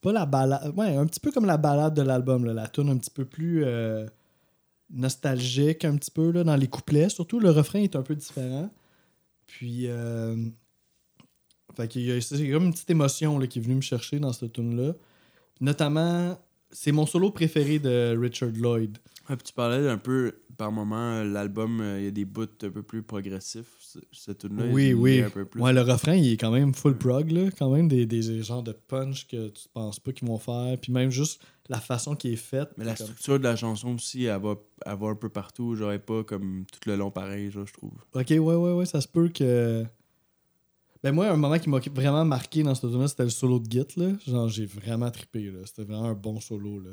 pas la balade. Ouais, un petit peu comme la balade de l'album. La tune un petit peu plus euh, nostalgique, un petit peu là, dans les couplets. Surtout, le refrain est un peu différent. Puis. Euh, fait qu'il y a, c'est comme une petite émotion là, qui est venue me chercher dans cette tune-là. Notamment, c'est mon solo préféré de Richard Lloyd. Ouais, puis tu parlais un peu, par moment, l'album, euh, il y a des bouts un peu plus progressifs. Ce- Cette tune-là, Oui, oui. est un peu plus. Ouais, le refrain, il est quand même full prog, là. Quand même des, des genres de punch que tu penses pas qu'ils vont faire. Puis même juste la façon qui est faite. Mais la comme- structure de la chanson aussi, elle va, elle va un peu partout. Genre, pas comme tout le long pareil, genre, je trouve. Ok, ouais, ouais, ouais, ça se peut que. Ben, moi, un moment qui m'a vraiment marqué dans ce tune c'était le solo de Git, là. Genre, j'ai vraiment trippé, là. C'était vraiment un bon solo, là.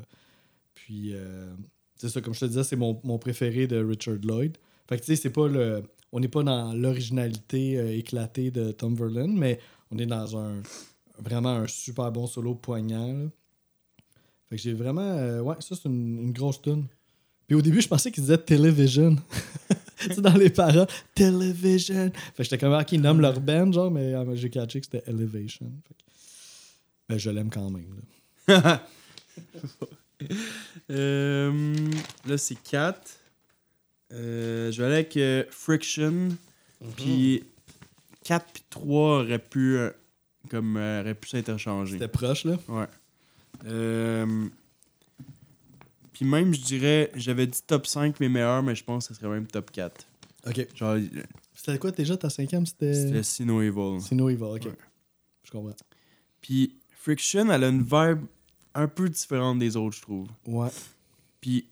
Puis, euh, c'est ça, comme je te disais, c'est mon, mon préféré de Richard Lloyd. Fait que, tu sais, c'est pas le. On n'est pas dans l'originalité euh, éclatée de Tom Verlaine, mais on est dans un. Vraiment un super bon solo poignant. Fait que j'ai vraiment. euh, ouais, ça, c'est une, grosse tune. Puis au début, je pensais qu'il disait Television. sais, dans les paroles, Television. Fait que j'étais comme, ah, ok, ils nomment leur band, genre, mais euh, j'ai catché que c'était Elevation. Fait que, ben, je l'aime quand même. Là. Euh, là, c'est 4. Je vais aller avec euh, Friction. Puis 4 puis 3 auraient pu, euh, comme, euh, auraient pu s'interchanger. C'était proche, là? Ouais. Euh, Puis même, je dirais, j'avais dit top 5 mes meilleurs, mais je pense que ce serait même top 4. Ok. Genre, C'était quoi déjà ta cinquième? C'était C'était. Sino Evil. C'est No Evil, ok. Ouais. Je comprends. Puis Friction, elle a une vibe un peu différente des autres, je trouve. Ouais. Puis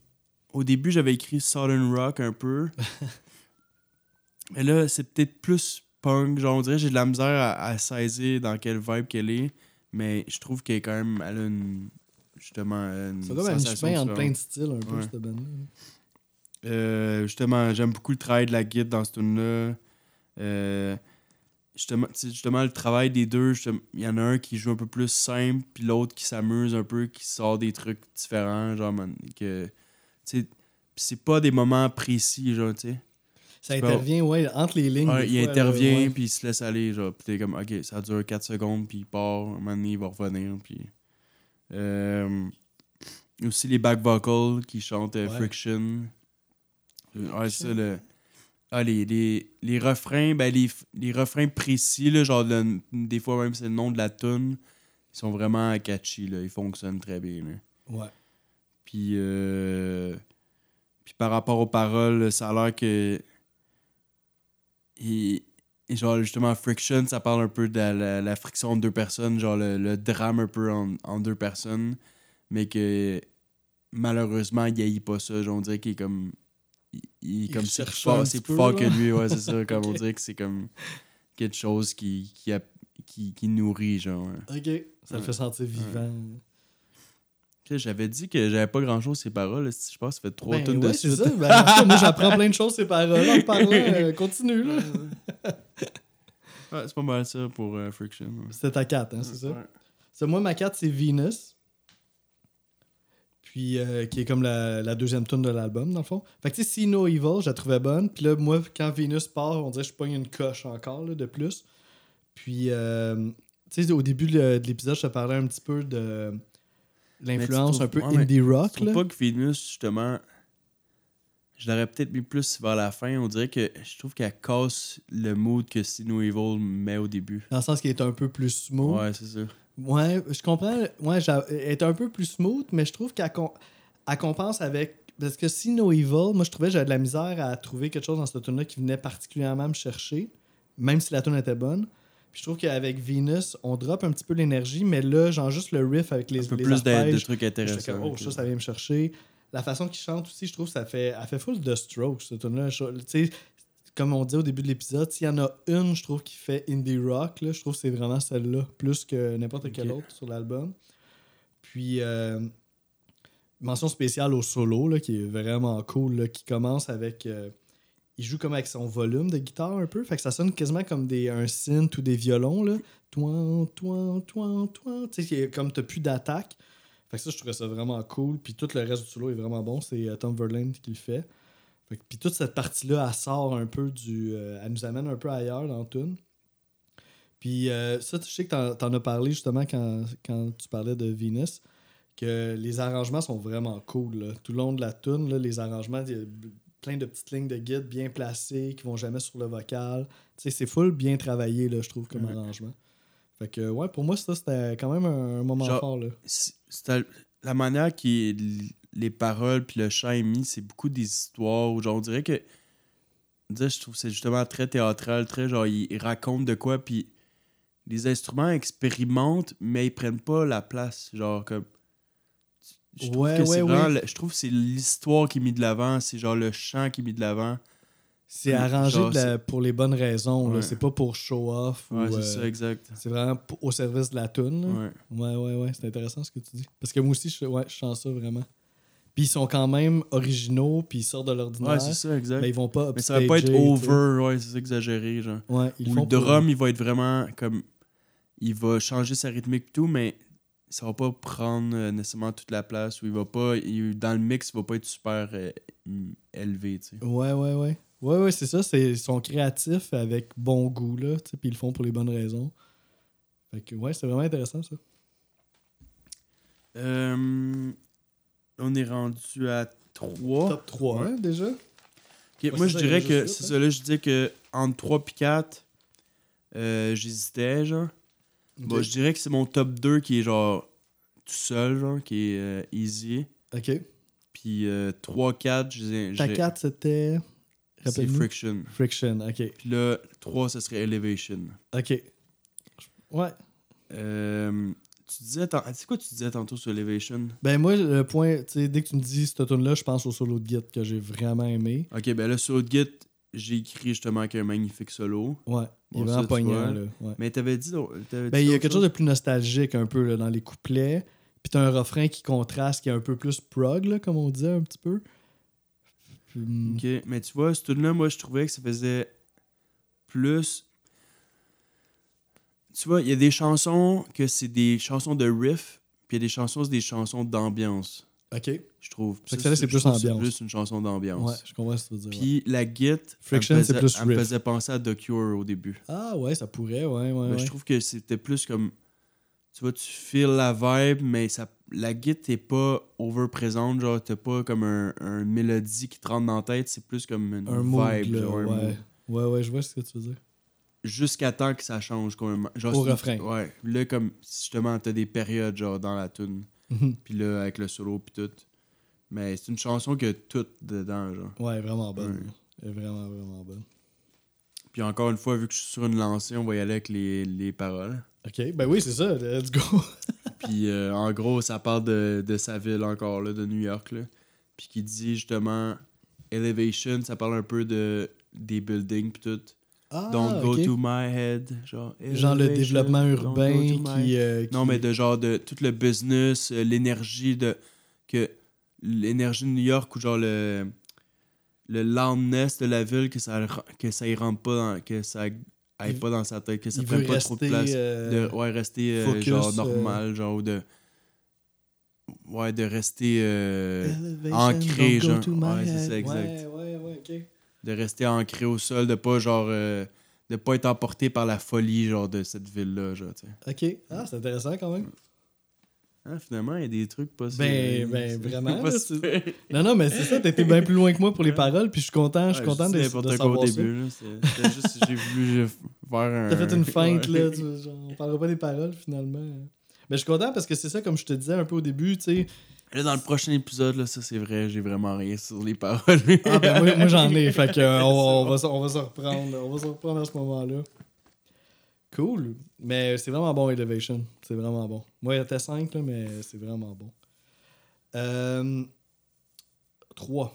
au début, j'avais écrit Southern Rock un peu. Mais là, c'est peut-être plus punk. Genre, on dirait que j'ai de la misère à, à saisir dans quelle vibe qu'elle est. Mais je trouve qu'elle est quand même. Elle a une. Justement. Une C'est comme un sensation chemin entre différente. plein de styles, un peu, Ouais. cette bande-là. Euh, justement, j'aime beaucoup le travail de la guide dans ce tune-là. Euh, justement, justement, le travail des deux, il y en a un qui joue un peu plus simple, puis l'autre qui s'amuse un peu, qui sort des trucs différents, genre, man, que, c'est pas des moments précis, genre, tu sais. Ça pas- intervient, ouais, entre les lignes. Ouais, il fois, intervient, puis il se laisse aller, genre, puis t'es comme, ok, ça dure 4 secondes, puis il part, un moment donné, il va revenir, puis... Euh, aussi les back vocals qui chantent euh, Ouais. Friction. Ouais, ça, le... Ah, les, les, les refrains, ben, les, les refrains précis, là, genre, le- des fois même, c'est le nom de la tune ils sont vraiment catchy, là, ils fonctionnent très bien, là. Ouais. Puis, euh, puis par rapport aux paroles, ça a l'air que. Et, et genre, justement, Friction, ça parle un peu de la, la- la friction de deux personnes, genre le, le drame un peu en, en deux personnes, mais que malheureusement, il haït pas ça. Genre, on dirait qu'il est comme. Il, il est Il comme c'est plus fort, c'est plus fort que lui, ouais, c'est ça. Comme on dirait que c'est comme quelque chose qui, qui, a- qui, qui nourrit, genre. Ok. Ça le Ouais. fait sentir vivant. J'avais dit que j'avais pas grand chose ces paroles. là. Je pense que ça fait trois Ben tonnes ouais, de c'est suite. ça. Ben, moi, j'apprends plein de choses, ces paroles, en parlant. Euh, continue, là. Ouais, c'est pas mal ça pour euh, Friction. C'était ta 4, hein, c'est ça? Ouais. C'est moi, ma 4, c'est Venus. Puis, euh, qui est comme la, la deuxième tune de l'album, dans le fond. Fait que, tu sais, See No Evil, je la trouvais bonne. Puis là, moi, quand Venus part, on dirait que je pogne une coche encore, là, de plus. Puis, euh, tu sais, au début de de l'épisode, je te parlais un petit peu de l'influence un peu ouais, indie Je rock, trouve là? pas que Venus, justement, je l'aurais peut-être mis plus vers la fin. On dirait que je trouve qu'elle casse le mood que Sino Evil met au début. Dans le sens qu'il est un peu plus smooth. Ouais, c'est ça. Ouais, je comprends. Ouais, elle est un peu plus smooth, mais je trouve qu'elle com- elle compense avec. Parce que si No Evil, moi je trouvais que j'avais de la misère à trouver quelque chose dans cette tune là qui venait particulièrement me chercher, même si la tune était bonne. Puis je trouve qu'avec Venus, on drop un petit peu l'énergie, mais là, genre juste le riff avec les, Un peu les plus de, trucs intéressants. comme, oh, ça, ça vient me chercher. La façon qu'il chante aussi, je trouve, ça fait, elle fait full de strokes, cette tune-là. Je- Tu sais, comme on dit au début de l'épisode, s'il y en a une, je trouve, qui fait indie rock, là, je trouve que c'est vraiment celle-là, plus que n'importe quelle Ok. autre sur l'album. Puis, euh, mention spéciale au solo, là, qui est vraiment cool, là, qui commence avec. euh, il joue comme avec son volume de guitare un peu, fait que ça sonne quasiment comme des, un synth ou des violons, là. Toin, toin, toin, toin. Tu sais, comme t'as plus d'attaque. Fait que ça, je trouvais ça vraiment cool. Puis tout le reste du solo est vraiment bon. C'est euh, Tom Verlaine qui le fait. Fait que- puis toute cette partie-là, elle sort un peu du. euh, elle nous amène un peu ailleurs dans tune. Puis euh, ça, je sais que t'en, t'en as parlé justement quand, quand tu parlais de Venus, que les arrangements sont vraiment cool. Tout le long de la tune, les arrangements, plein de petites lignes de guide bien placées qui vont jamais sur le vocal. Tu sais, c'est full bien travaillé, là, je trouve, comme arrangement. Fait que, ouais, pour moi, ça, c'était quand même un, moment Genre- fort, là. C'est la manière qui les paroles puis le chant est mis, c'est beaucoup des histoires. où, Genre, on dirait que. je trouve c'est justement très théâtral, très genre, ils, ils racontent de quoi, puis les instruments expérimentent, mais ils prennent pas la place. Genre, comme. Je trouve Ouais, que ouais, c'est vraiment. ouais. le- Je trouve c'est l'histoire qui est mis de l'avant, c'est genre le chant qui est mis de l'avant. C'est Genre, arrangé de la- pour les bonnes raisons. C'est pas pour show off. Ouais, ou, c'est euh, ça, exact. c'est vraiment au service de la tune. Ouais. Ouais, ouais, ouais. C'est intéressant ce que tu dis. Parce que moi aussi, je, ouais, je sens ça vraiment. Puis ils sont quand même originaux, puis ils sortent de l'ordinaire. Ouais, c'est ça, exact. mais ils vont pas Mais ça va pas être over, ouais, c'est exagéré, genre. Ouais, ils Ou font le pour- drum, il va être vraiment comme. Il va changer sa rythmique et tout, mais ça va pas prendre euh, nécessairement toute la place. Ou il va pas. il- dans le mix, il va pas être super euh, élevé, tu sais. Ouais, ouais, ouais. Ouais, ouais, c'est ça. c'est- Ils sont créatifs avec bon goût, là. tu sais, Puis ils le font pour les bonnes raisons. Fait que, ouais, c'est vraiment intéressant, ça. Euh, on est rendu à 3. Top 3, hein, déjà? moi, c'est je dirais que c'est huit, ça. Là, je disais que entre 3 et 4, euh, j'hésitais, genre. Bon, Ok. je dirais que c'est mon top 2 qui est genre tout seul, genre, qui est euh, easy. Ok. Puis 3-4, j'ai. Ta j'ai- 4, c'était. C'est. Friction. Friction, ok. Puis là, 3, ce serait Elevation. Ok. Ouais. Euh, tu disais. C'est quoi tu disais tantôt sur Elevation? Ben moi, le point, tu sais, dès que tu me dis cette tune là je pense au solo de Git que j'ai vraiment aimé. Ok, ben là, sur Git, j'ai écrit justement qu'il y a un magnifique solo. Ouais, il est vraiment ça, poignant, là. Ouais. Mais t'avais dit. t'avais Ben, dit il y a quelque chose de plus nostalgique un peu là, dans les couplets. Puis t'as un refrain qui contraste, qui est un peu plus prog, là, comme on disait un petit peu. Puis, hum, Ok, mais tu vois, ce tune-là, moi, je trouvais que ça faisait plus. Tu vois, il y a des chansons que c'est des chansons de riff, puis il y a des chansons, c'est des chansons d'ambiance, Ok. Je trouve. Ça, c'est plus ambiance. une chanson d'ambiance. Ouais, je comprends ce que tu veux dire. ouais. Puis la git, Friction, c'est plus elle me faisait penser à The Cure au début. Ah ouais, ça pourrait, ouais, ouais. Mais ouais. Je trouve que c'était plus comme. Tu vois, tu files la vibe, mais ça, la git est pas over-présente. Genre, t'as pas comme un, un mélodie qui te rentre dans la tête. C'est plus comme une Un mood, vibe. là, genre, ouais. Ouais, ouais, je vois ce que tu veux dire. Jusqu'à temps que ça change. Comme, genre, Au refrain. Ouais. Là, comme justement, t'as des périodes genre dans la tune. Mhm. Puis là, avec le solo, puis tout. Mais c'est une chanson qui a tout dedans, genre. ouais, vraiment bonne. Ouais. Vraiment, vraiment bonne. Puis encore une fois, vu que je suis sur une lancée, on va y aller avec les, les paroles. Ok, ben oui, c'est ça, let's go. Puis euh, en gros, ça parle de, de sa ville encore, là, de New York. Là. Puis qui dit justement Elevation, ça parle un peu de des buildings puis tout. Ah, Don't go to my head. Genre, Genre le développement urbain qui, euh, qui- Non, mais de genre de tout le business, euh, l'énergie de. que L'énergie de New York ou genre le. Le loudness de la ville, que ça, que ça y rentre pas dans. que ça aille Il- pas dans sa tête, que ça prenne pas trop de place. euh, de ouais, rester euh, focus, genre euh, normal, genre ou de. Ouais, de rester. euh, ancré, genre. Ouais, c'est ça, exact. Ouais, ouais, de rester ancré au sol, de pas genre. euh, de pas être emporté par la folie, genre, de cette ville-là, genre, tu sais. Ok. Ah, c'est intéressant quand même. Ah, finalement, il y a des trucs pas si- Ben, ben, vraiment, pas si. Non, non, mais c'est ça, t'étais bien plus loin que moi pour les paroles, puis je suis content, je suis Ouais, content de, de quoi au savoir début, c'était juste j'ai voulu faire un. T'as fait une feinte, là. tu- genre, on parlera pas des paroles, finalement. Mais je suis content parce que c'est ça, comme je te disais un peu au début, tu sais. Là, dans le prochain épisode, là, ça c'est vrai, j'ai vraiment rien sur les paroles. Ah, ben moi, moi, j'en ai, fait que euh, on, on va, se- on va se reprendre. On va se reprendre à ce moment-là. Cool. Mais c'est vraiment bon, Elevation. C'est vraiment bon. Moi, il était 5, là, mais c'est vraiment bon. Euh, 3.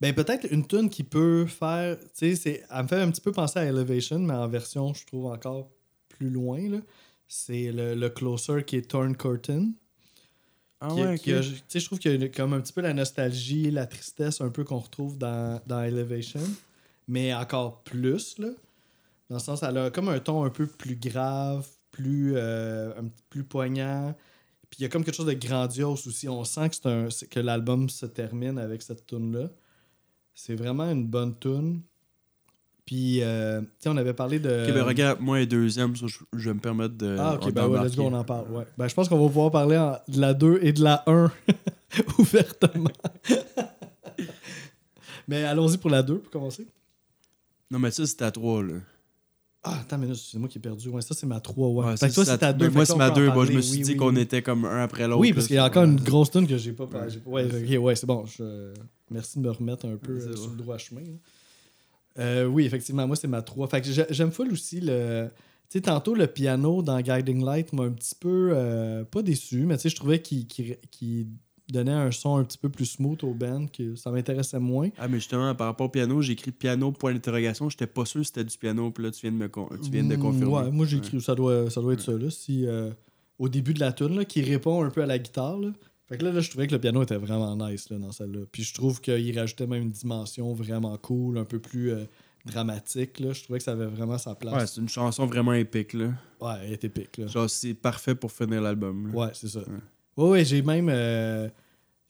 Ben, peut-être une tune qui peut faire. Tu sais, c'est- elle me fait un petit peu penser à Elevation, mais en version, je trouve encore plus loin. là. C'est le, le Closer qui est Torn Curtain. Ah ouais, je trouve qu'il y a comme un petit peu la nostalgie, la tristesse un peu qu'on retrouve dans, dans Elevation, mais encore plus, là. Dans le sens, elle a comme un ton un peu plus grave, plus, euh, un plus poignant. Puis il y a comme quelque chose de grandiose aussi. On sent que, c'est un, que l'album se termine avec cette tune-là. C'est vraiment une bonne tune. Puis, euh, tu sais, on avait parlé de... Ok, ben regarde, moi, et deuxième, ça, je, je vais me permettre de. Ah, ok, ben ouais, let's go, on en parle. Ouais. Ben, je pense qu'on va pouvoir parler en- de la 2 et de la 1 ouvertement. mais allons-y pour la 2 pour commencer. Non, mais ça, c'était à trois, là. Ah, attends, mais là, c'est moi qui ai perdu. Ouais, ça, c'est ma 3. Ouais. Ouais, Fait ça, que toi, c'est ta à- 2. ben, Moi, c'est ma 2. Moi, je me suis dit qu'on était. était comme un après l'autre. Oui, parce qu'il y a encore une grosse tune que j'ai pas. Ouais. Ouais, c'est bon. je- Merci de me remettre un peu euh, sur le droit chemin. Euh, oui, effectivement, moi, c'est ma 3. Fait que j'ai- j'aime full aussi le. Tu sais, tantôt, le piano dans Guiding Light m'a un petit peu. euh, pas déçu, mais tu sais, je trouvais qu'il donnait un son un petit peu plus smooth au band, que ça m'intéressait moins. Ah, mais justement, par rapport au piano, j'ai écrit piano, point d'interrogation. J'étais pas sûr si c'était du piano, puis là, tu viens de, me con- tu viens de Mm, confirmer. Ouais, moi, j'ai écrit. Ça doit, ça doit être ça, là. Si, euh, au début de la tune, là, qui répond un peu à la guitare, là. Fait que là, là, je trouvais que le piano était vraiment nice là, dans celle-là. Puis je trouve qu'il rajoutait même une dimension vraiment cool, un peu plus euh, dramatique. Là. Je trouvais que ça avait vraiment sa Ouais, place. c'est une chanson vraiment épique, là. Ouais, elle est épique. Là. Genre, c'est parfait pour finir l'album. Ouais, c'est ça. Ouais, ouais, j'ai même. euh,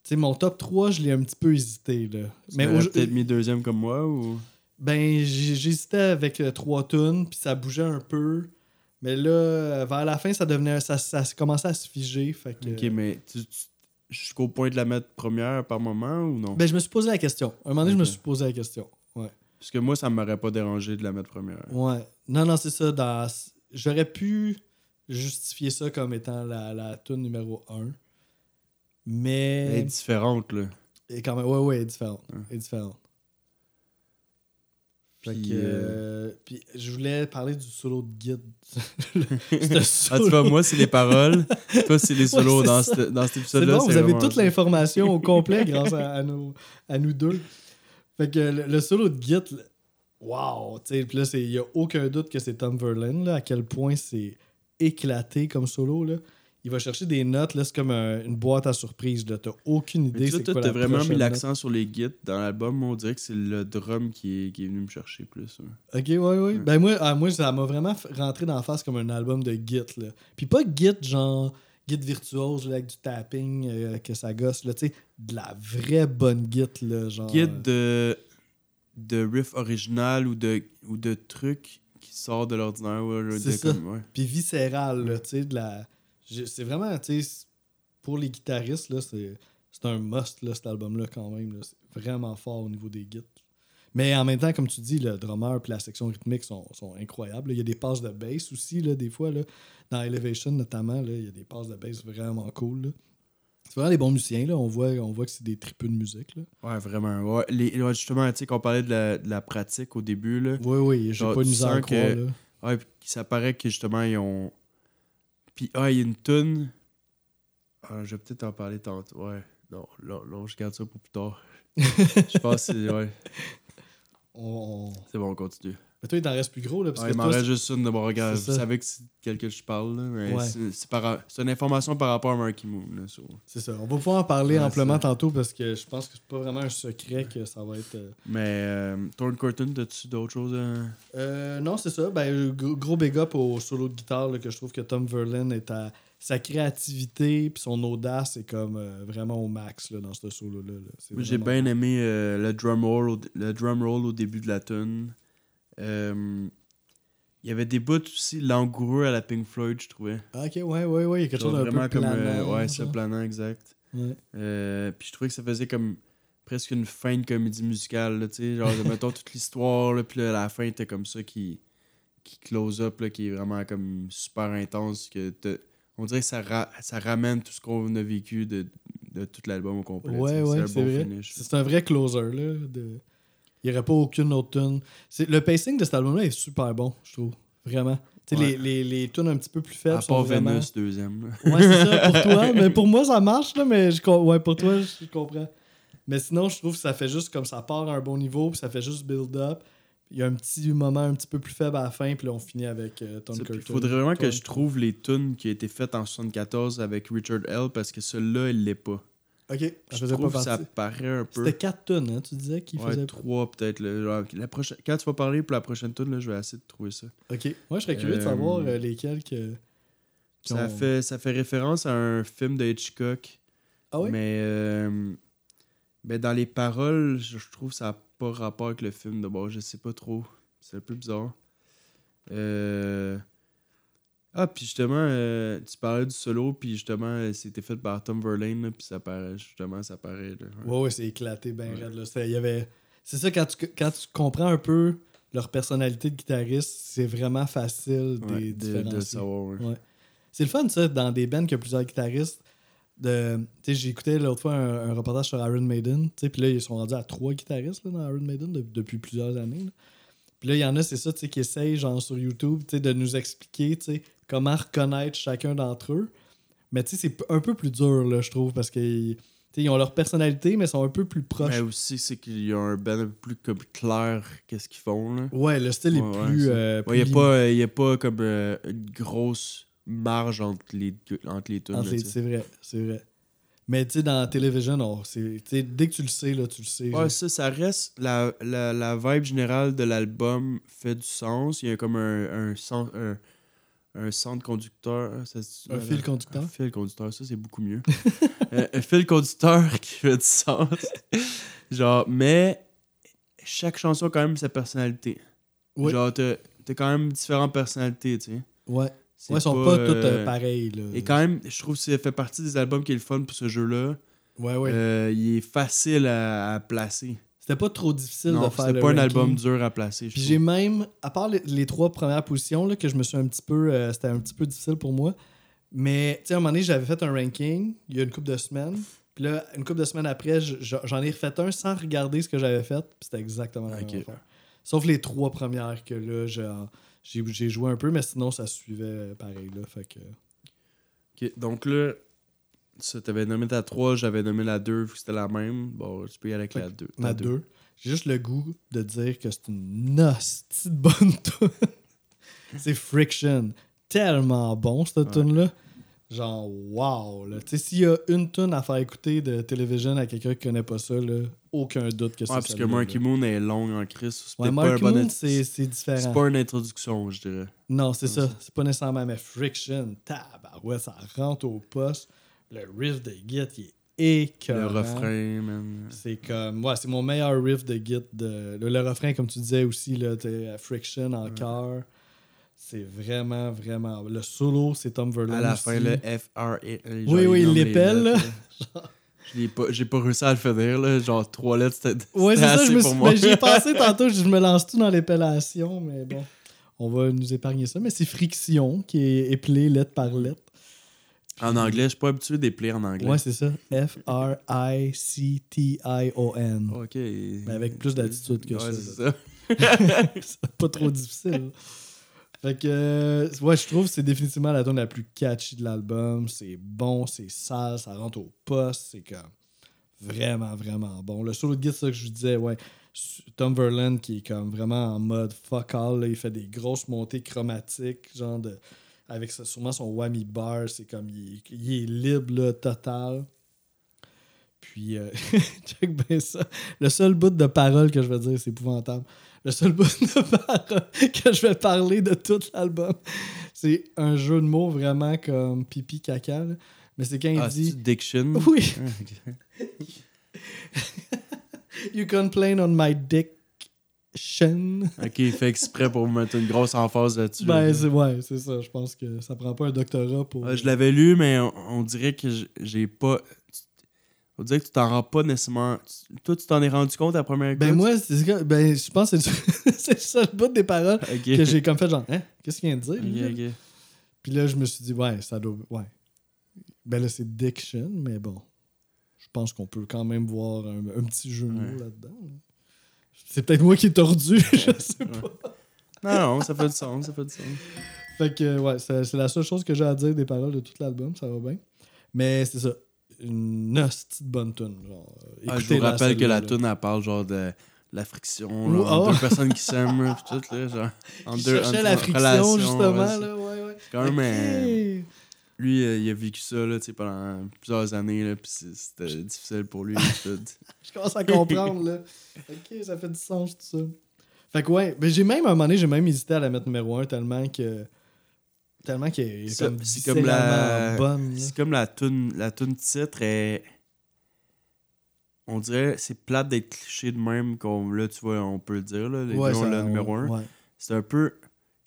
Tu sais, mon top 3, je l'ai un petit peu hésité. Là. Tu Mais au- peut-être mis deuxième comme moi, ou... Ben, j'hésitais avec euh, trois tunes, puis ça bougeait un peu. Mais là, vers la fin, ça devenait. Ça, ça commençait à se figer. Fait que, Ok, mais tu, tu- jusqu'au point de la mettre première par moment, ou non? Ben, je me suis posé la question. À un moment donné, je me suis posé la question. Ouais. Parce que moi, ça m'aurait pas dérangé de la mettre première. Ouais. Non, non, c'est ça. Dans... J'aurais pu justifier ça comme étant la, la tune numéro 1. Elle est Mais. différente, là. Et quand même, ouais, ouais, elle est différente. Elle est différente. Fait Puis, que, euh, euh, puis je voulais parler du solo de guide. Ce Ah, tu vois, moi, c'est les paroles. Toi, c'est les solos Ouais, dans, ce- dans cet épisode-là. bon, vous avez toute l'information au complet grâce à, à nous, à nous deux. Fait que le, le solo de Git, là, wow! Puis là, il n'y a aucun doute que c'est Tom Verlaine, là, à quel point c'est éclaté comme solo. Là. Il va chercher des notes, là, c'est comme un- une boîte à surprise. Tu n'as aucune Mais idée. tu c'est quoi t'as la vraiment mis prochaine l'accent sur les guides dans l'album. On dirait que c'est le drum qui est, qui est venu me chercher plus. note. Ok, ouais, ouais. Ben moi, ah, moi ça m'a vraiment f- rentré dans la face comme un album de Git. Là. Puis pas Git, genre Git virtuose là, avec du tapping, euh, que ça gosse. Là, tu sais, de la vraie bonne Git. Là, genre, Guide de, de riff original ou de, ou de trucs sortent de l'ordinaire. ouais, C'est ça. comme- ouais. puis viscéral, là, tu sais, de la... C'est vraiment, tu sais, pour les guitaristes, là, c'est c'est un must, là, cet album-là, quand même. là. C'est vraiment fort au niveau des guides. Mais en même temps, comme tu dis, le drummer et la section rythmique sont, sont incroyables. Il y a des passes de bass aussi, là, des fois, là. Dans Elevation, notamment, là, il y a des passes de bass vraiment cool, là. C'est vraiment des bons musiciens, là. On voit, on voit que c'est des tripeux de musique, là. Ouais, vraiment. Ouais, les, ouais, justement, tu sais, qu'on parlait de la, de la pratique au début, là. Oui, oui, j'ai pas de misère à sens croire, que- là. Ouais, puis ça paraît que justement, ils ont. Puis, ah, il y a une toune. Ah, je vais peut-être en parler tantôt. Ouais. Non, là, là, je garde ça pour plus tard. je pense que c'est. Ouais, on- c'est bon, on continue. Mais toi, il t'en reste plus gros, là. Parce Ouais, que il m'en reste juste une de bon regard. Vous savez que c'est quel que je parle, Ouais. c'est- par- une information par rapport à Marky Moon. C'est ça. On va pouvoir en parler Ouais, amplement tantôt parce que je pense que c'est pas vraiment un secret que ça va être. euh, Mais euh, Torn Curtain, as-tu d'autres choses à... Euh, non, c'est ça. Ben, gros, big up au solo de guitare là, que je trouve que Tom Verlin est à. Sa créativité puis son audace est comme euh, vraiment au max là, dans ce solo-là. j'ai bien aimé le, drum roll au, le drum roll au début de la tune. Euh, Il y avait des bouts aussi langoureux à la Pink Floyd, je trouvais. Ah, ok, ouais, ouais, ouais. Il y a quelque chose d'un peu comme. euh, ouais, c'est planant, exact. Ouais. Euh, puis je trouvais que ça faisait comme presque une fin de comédie musicale, tu sais. Genre, mettons toute l'histoire, là, puis là, la fin était comme ça qui, qui close up, là, qui est vraiment comme super intense. Que on dirait que ça, ra- ça ramène tout ce qu'on a vécu de, de tout l'album au complet. Ouais, ouais, c'est bon vrai. C'est un vrai closer. Là, de... Il n'y aurait pas aucune autre tune. C'est- Le pacing de cet album-là est super bon, je trouve. Vraiment. Ouais. les, les, les tunes un petit peu plus faibles À sont part vraiment... Vénus, deuxième. Ouais, c'est ça pour toi. Mais pour moi, ça marche, là, mais je, ouais, pour toi, je comprends. Mais sinon, je trouve que ça fait juste comme ça part à un bon niveau, puis ça fait juste build up. Il y a un petit moment un petit peu plus faible à la fin, puis là, on finit avec euh, Tom Il faudrait vraiment que je trouve les tunes qui ont été faites en 74 avec Richard L. parce que celui-là, il l'est pas. Ok, ça Je pas trouve que ça paraît un peu. C'était 4 tunes, hein, tu disais, qu'il Ouais, faisait. trois peut-être. là. Genre, la prochaine... Quand tu vas parler pour la prochaine tune, là, je vais essayer de trouver ça. Ok. Moi, je serais curieux de Euh, savoir euh, lesquels que. qui Ça, ont- fait, ça fait référence à un film de Hitchcock. Ah oui? Mais euh, ben, dans les paroles, je, trouve que ça n'a pas rapport avec le film de bord. Je sais pas trop. C'est un peu bizarre. Euh... Ah, puis justement, euh, tu parlais du solo, puis justement, euh, c'était fait par Tom Verlaine, puis ça paraît, justement, ça paraît. Là, ouais. Ouais, ouais, c'est éclaté ben Ouais. raide, là. Y avait... C'est ça, quand tu, quand tu comprends un peu leur personnalité de guitariste, c'est vraiment facile de Ouais, les de, de savoir. C'est le fun, ça, dans des bands qui ont plusieurs guitaristes. De... Tu sais, J'ai écouté l'autre fois un, un reportage sur Iron Maiden, tu sais, puis là, ils sont rendus à trois guitaristes là, dans Iron Maiden de- depuis plusieurs années. là. Puis là, il y en a, c'est ça, tu sais, qui essayent, genre sur YouTube, tu sais, de nous expliquer, tu sais, comment reconnaître chacun d'entre eux. Mais tu sais, c'est un peu plus dur, là, je trouve, parce qu'ils ils ont leur personnalité, mais sont un peu plus proches. Mais aussi, c'est qu'il y a un band un peu plus comme clair qu'est-ce qu'ils font. Là. Ouais, le style Ouais, est ouais, plus. euh, Il n'y a, a pas comme euh, une grosse marge entre les, deux- entre les sais. C'est vrai, c'est vrai. Mais tu sais, dans la télévision, dès que tu le sais, là, tu le sais. Ouais, ça, ça reste. La, la, la vibe générale de l'album fait du sens. Il y a comme un, un, cen- un, un centre conducteur. ça se- Un fil conducteur? Un fil conducteur, ça, c'est beaucoup mieux. un, un fil conducteur qui fait du sens. Genre, mais chaque chanson a quand même sa personnalité. Ouais. Genre, t'as t'as quand même différentes personnalités, tu sais. Ouais, C'est ouais ils sont pas, toutes euh, euh, pareils. Là. Et quand même, je trouve que ça fait partie des albums qui est le fun pour ce jeu-là. Ouais, ouais. Euh, il est facile à, à placer. C'était pas trop difficile Non, de faire c'est le pas un album dur à placer. Puis j'ai même, à part les, les trois premières positions, là, que je me suis un petit peu. euh, C'était un petit peu difficile pour moi. Mais, tu sais, à un moment donné, j'avais fait un ranking il y a une couple de semaines. Puis là, une couple de semaines après, je- je- j'en ai refait un sans regarder ce que j'avais fait. Puis c'était exactement la même affaire. Sauf les trois premières que là, j'ai- joué un peu, mais sinon, ça suivait pareil. Là, fait que... Ok, donc là, ça, t'avais nommé ta 3, j'avais nommé la 2, vu que c'était la même. Bon, tu peux y aller avec la 2. Ma 2. J'ai juste le goût de dire que c'est une hostie de bonne tune. c'est Friction. Tellement bon, cette Ouais. tune-là. Genre, wow. Tu sais, s'il y a une tune à faire écouter de télévision à quelqu'un qui connaît pas ça, là, aucun doute que c'est Ouais, parce que Marky. Moon est long en crise. C'est Ouais, pas un c'est c'est C'est différent. pas une introduction, je dirais. Non, c'est Ouais, ça. C'est pas nécessairement, mais Friction, tabarouette, ça rentre au poste. Le riff de Git, il est écœurant. Le refrain, man. C'est comme. Ouais, c'est mon meilleur riff de Git. De... Le, le refrain, comme tu disais aussi, là, à Friction en Ouais. C'est vraiment, vraiment. Le solo, c'est Tom Verlaine. À la aussi. fin, le F-R. Oui, oui, il l'épelle, l'ai pas- J'ai pas réussi à le finir, là. Genre, trois lettres, c'était Ouais, c'est ça, je me suis. moi. ben, J'y ai pensé tantôt, je me lance tout dans l'épellation, mais bon. On va nous épargner ça. Mais c'est Friction qui est épelé lettre par lettre. En anglais, je suis pas habitué d'épeler en anglais. Ouais, c'est ça. F-R-I-C-T-I-O-N. Ok. Mais avec plus d'attitude que Ouais, ça, c'est là. ça. c'est pas trop difficile. Fait que, euh, ouais, je trouve que c'est définitivement la tune la plus catchy de l'album. C'est bon, c'est sale, ça rentre au poste. C'est comme vraiment, vraiment bon. Le solo de guitare, c'est ça que je vous disais, ouais. Tom Verlaine qui est comme vraiment en mode fuck all. là. il fait des grosses montées chromatiques, genre de. Avec ça, sûrement son whammy bar, c'est comme. Il, est- il est libre, là, total. Puis, euh, check bien ça. Le seul bout de parole que je vais dire, c'est épouvantable. Le seul bout de parole que je vais parler de tout l'album, c'est un jeu de mots vraiment comme pipi caca. là. Mais c'est quand il Ah, dit. Diction? Oui, Ah, you complain on my Ok, il fait exprès pour mettre une grosse emphase là-dessus. Ben, c'est ouais, c'est ça. Je pense que ça prend pas un doctorat pour. Ouais, je l'avais lu, mais on, on dirait que j'ai pas. On dirait que tu t'en rends pas nécessairement. Toi, tu t'en es rendu compte à la première Ben, écoute? moi, c'est ça- ben, je pense que c'est c'est le bout des paroles que j'ai comme fait genre, hein, qu'est-ce qu'il vient de dire? Puis là, je me suis dit, ouais, ça doit. Ouais. Ben là, c'est diction, mais bon. Je pense qu'on peut quand même voir un, un petit jeu Ouais. là-dedans. là. C'est peut-être moi qui est tordu, je sais pas. Non, non, ça fait du sens, ça fait du sens. Fait que, ouais, c'est c'est la seule chose que j'ai à dire des paroles de tout l'album, ça va bien. Mais c'est ça. Une hostie de bonne tune. Genre, euh, Ah, je vous rappelle que la tune, elle parle genre de la friction, Ouh, là, entre ah. deux personnes qui s'aiment, tout, là, genre. Il deux- la friction, relation, justement, là, ouais, ouais. C'est quand même. euh. Lui, euh, il a vécu ça, là, tu sais, pendant plusieurs années, là, c'est- c'était difficile pour lui. Je commence à comprendre, là. Ok, ça fait du sens, tout ça. Fait que, ouais, mais j'ai même, à un moment donné, j'ai même hésité à la mettre numéro 1 tellement que. Tellement comme c'est comme la- bonne. C'est comme la tune, la tune titre est. On dirait, c'est plate d'être cliché de même, comme là, tu vois, on peut le dire, là, les Ouais, deux ça- numéro 1. ouais. C'est un peu.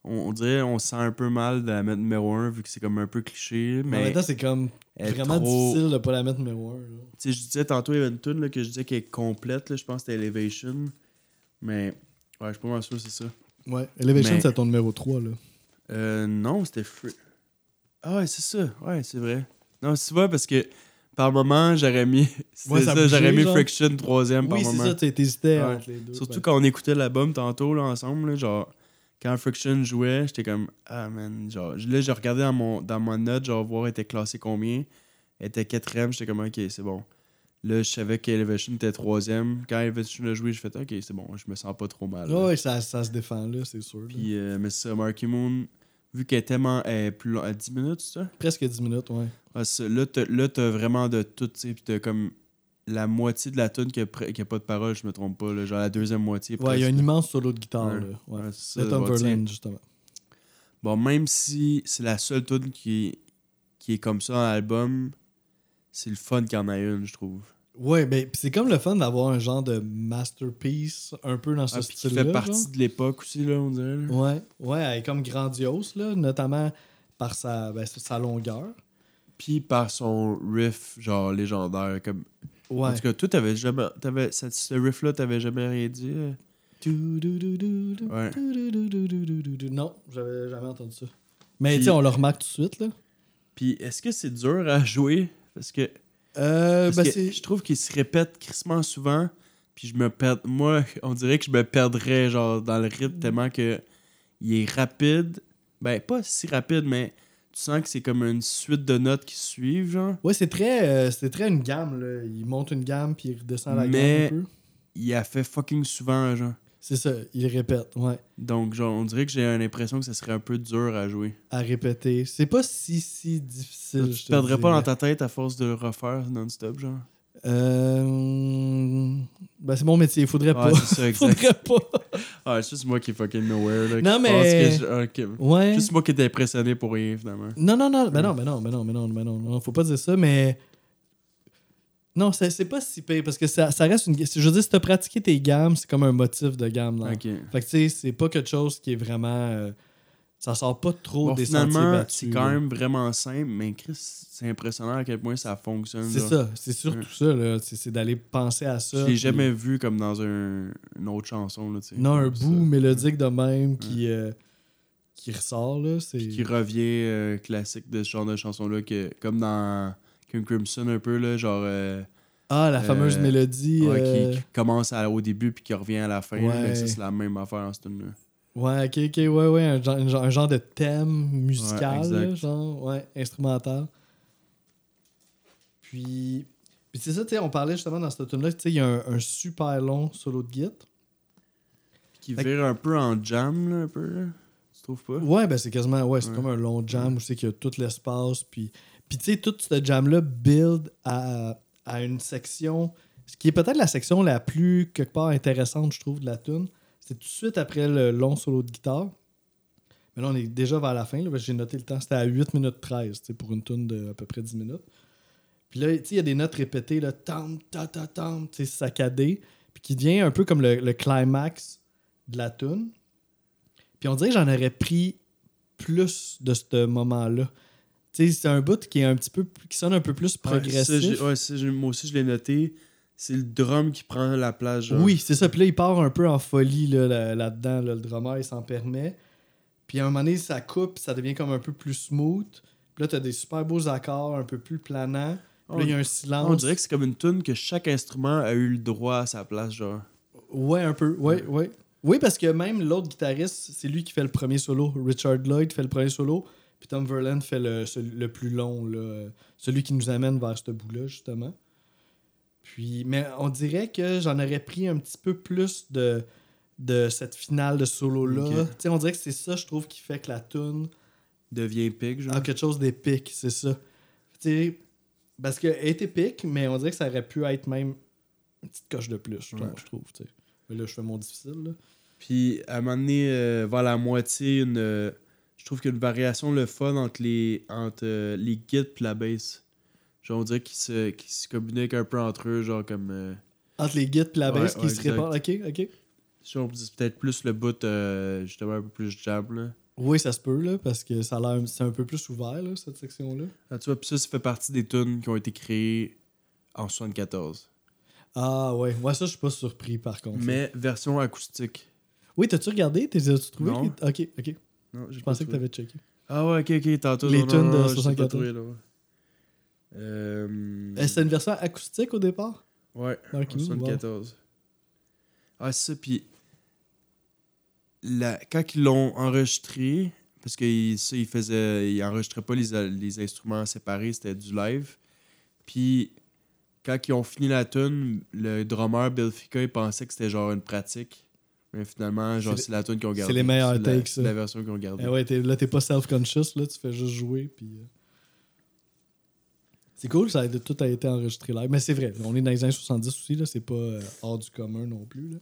On, on dirait, on se sent un peu mal de la mettre numéro 1 vu que c'est comme un peu cliché, Mais en même temps, c'est comme vraiment trop- difficile de pas la mettre numéro 1. Tu sais, je disais tantôt, il y avait une tune là, que je disais qui est complète, là, je pense que c'était Elevation. Mais. Ouais, je suis pas mal sûr, c'est ça. Ouais. Elevation, Mais- c'est ton numéro 3, là. Euh, non, c'était Free. Ah ouais, c'est ça. Ouais, c'est vrai. Non, c'est vrai parce que par moment, j'aurais mis. Ouais, ça ça, j'aurais mis genre. Friction troisième par Oui, c'est moment. ça, t'hésitais Ouais. entre les deux. Surtout ben. quand on écoutait l'album tantôt là, ensemble, là, genre quand Friction jouait, j'étais comme ah man, genre là j'ai regardé dans mon dans ma note, genre voir elle était classée combien. Elle était quatrième, j'étais comme ok c'est bon. Là je savais qu'Elevation était troisième. Quand Elevation a joué, j'ai fait ok c'est bon, je me sens pas trop mal. Ouais, ça, ça se défend, là, c'est sûr. Puis euh, mais ça, Marky Moon, vu qu'elle est tellement elle est plus long- à 10 minutes, c'est ça? Presque 10 minutes, ouais. Ah, ça, là, t'as, là, t'as vraiment de tout, tu sais, puis t'as comme la moitié de la tune qui a, pre- qui a pas de parole, je me trompe pas, là, genre la deuxième moitié. Ouais, il y a un immense solo de guitare, Ouais. là. Ouais. Ouais, ça, justement. Bon, même si c'est la seule tune qui, qui est comme ça dans l'album, c'est le fun qu'il y en a une, je trouve. Ouais, ben, c'est comme le fun d'avoir un genre de masterpiece un peu dans ce Ah, puis qui style-là. fait partie genre. de l'époque aussi, là, on dirait. là. Ouais, ouais, elle est comme grandiose, là, notamment par sa, ben, sa longueur. Puis par son riff, genre légendaire. Comme... En Ouais. tout cas, toi, t'avais jamais. Ce, ce riff-là, t'avais jamais rien dit. euh? Ouais. Non, j'avais jamais entendu ça. Mais tu sais, on le remarque tout de suite, là. Puis est-ce que c'est dur à jouer? Parce que Euh, Parce ben, que je trouve qu'il se répète crissement souvent. Puis je me perds. Moi, on dirait que je me perdrais genre dans le rythme tellement que il est rapide. Ben, pas si rapide, mais tu sens que c'est comme une suite de notes qui suivent, genre? Ouais, c'est très, euh, c'est très une gamme, là. Il monte une gamme, puis il redescend la Mais- gamme un peu. Il a fait fucking souvent, genre. C'est ça, il répète, ouais. Donc, genre, on dirait que j'ai l'impression que ça serait un peu dur à jouer. À répéter. C'est pas si, si difficile. tu je te te perdrais pas dans ta tête à force de le refaire non-stop, genre? Euh... Ben, c'est mon métier, faudrait Ouais, pas. c'est ça, faudrait pas. Ah, c'est juste moi qui est fucking nowhere, là. Non, mais- que je-. Ouais. Juste moi qui étais impressionné pour rien, finalement. Non, non, non, ben non, ben non, ben non, ben non, ben non, non, faut pas dire ça, mais. Non, c'est pas si pire parce que ça, ça reste une. Je veux dire, si t'as pratiqué tes gammes, c'est comme un motif de gamme. Là. Ok. Fait que tu sais, c'est pas quelque chose qui est vraiment. euh, ça sort pas trop Bon, des finalement, c'est quand là. même vraiment simple, mais Chris, c'est impressionnant à quel point ça fonctionne. C'est là. ça, c'est surtout ça, là. C'est d'aller penser à ça. Je l'ai puis- jamais vu comme dans un, une autre chanson. Là, Non, un ça. bout mélodique de même qui, euh, qui ressort, là. C'est. Qui revient euh, classique de ce genre de chanson-là, comme dans King Crimson un peu, là, genre. euh, Ah, la fameuse mélodie. ouais, qui, qui commence à- au début puis qui revient à la fin. là, Ouais. ça, c'est la même affaire en ce tune-là. Ouais, ok, ok, ouais, ouais, un genre, un genre- de thème musical, Ouais, exact. là, genre, ouais, instrumental. Puis, puis c'est ça, tu sais, on parlait justement dans cette tune là tu sais, il y a un, un super long solo de guitare. qui Fait que- vire un peu en jam, là, un peu. Là. Tu trouves pas? Ouais, ben c'est quasiment, ouais, c'est Ouais. comme un long jam où c'est qu'il y a tout l'espace. Puis, puis tu sais, tout ce jam-là build à, à une section, ce qui est peut-être la section la plus, quelque part, intéressante, je trouve, de la tune. C'est tout de suite après le long solo de guitare. Mais là, on est déjà vers la fin. J'ai noté le temps. C'était à 8 minutes 13, tu sais, pour une tune de à peu près 10 minutes. Puis là, il y a des notes répétées, là, tam, ta, ta, tam, saccadé. Puis qui devient un peu comme le, le climax de la tune. Puis on dirait que j'en aurais pris plus de ce moment-là. C'est un bout qui est un petit peu qui sonne un peu plus Ouais, ça, progressif. ouais, ça, moi aussi, je l'ai noté. C'est le drum qui prend la place. genre. oui, c'est ça. Puis là, il part un peu en folie là, là- là-dedans. là, le drummer, il s'en permet. Puis à un moment donné, ça coupe, ça devient comme un peu plus smooth. Puis là, t'as des super beaux accords, un peu plus planants. Puis là, il y a un silence. On dirait que c'est comme une tune que chaque instrument a eu le droit à sa place, genre. Ouais, un peu. Ouais, ouais. Oui, parce que même l'autre guitariste, c'est lui qui fait le premier solo. Richard Lloyd fait le premier solo. Puis Tom Verlaine fait le, plus long, là, euh, celui qui nous amène vers ce bout-là, justement. Puis, mais on dirait que j'en aurais pris un petit peu plus de, de cette finale de solo-là. On dirait que c'est ça, je trouve, qui fait que la tune Devient épique, genre. quelque chose d'épique, c'est ça. Parce qu'elle est épique, mais on dirait que ça aurait pu être même une petite coche de plus, Ouais. je trouve. Mais là, je fais mon difficile. Là. Puis à un moment donné, euh, vers la moitié, une, euh, je trouve qu'il y a une variation le fun entre les, entre, euh, les guides et la bass. Genre, on dirait qu'ils se, qu'ils se communiquent un peu entre eux, genre comme. euh, Entre les guides et la Ouais, bass qui ouais, se exact. répondent. Ok, ok. genre, c'est peut-être plus le bout, euh, justement, un peu plus jab, là. Oui, ça se peut, là, parce que ça a l'air. C'est un peu plus ouvert, là, cette section-là. Ah, tu vois, puis ça, ça fait partie des tunes qui ont été créées en 74. Ah, ouais. Moi, ça, je suis pas surpris, par contre. Mais version acoustique. Oui, t'as-tu regardé? T'es- As-tu trouvé? Non. les- Ok, ok. Non, Je pensais que t'avais checké. Ah ouais, ok, ok, tantôt. Les tunes de je sais pas 74. trouver, là, ouais. Euh... C'était une version acoustique au départ? Ouais, en Moon, 74. Ah, c'est ça, puis la... quand ils l'ont enregistré, parce que ça, ils faisaient, ils enregistraient pas les, les instruments séparés, c'était du live. Puis quand ils ont fini la tune, le drummer Bill Fica, il pensait que c'était genre une pratique. Mais finalement, genre, C'est c'est la tune qu'ils ont gardée. les meilleurs takes, C'est la version qu'ils ont gardée. Eh ouais, là, t'es pas self-conscious, là, tu fais juste jouer. Puis, euh. C'est cool, ça a, tout a été enregistré live. Mais c'est vrai, on est dans les années 70 aussi, là, c'est pas euh, hors du commun non plus. Là.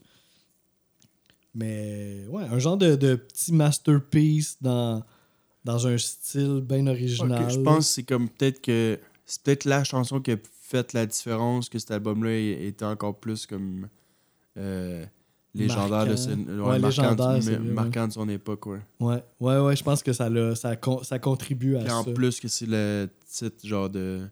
Mais ouais, un genre de, de petit masterpiece dans, dans un style bien original. Je pense que c'est comme peut-être que c'est peut-être la chanson qui a fait la différence que cet album-là était encore plus comme euh, légendaire de, Marquant. Ouais, marquant, légendaire, vrai, marquant de son époque. Ouais. Ouais, ouais, ouais, je pense que ça, l'a- ça, ça contribue à Puis en ça. plus que c'est le titre genre de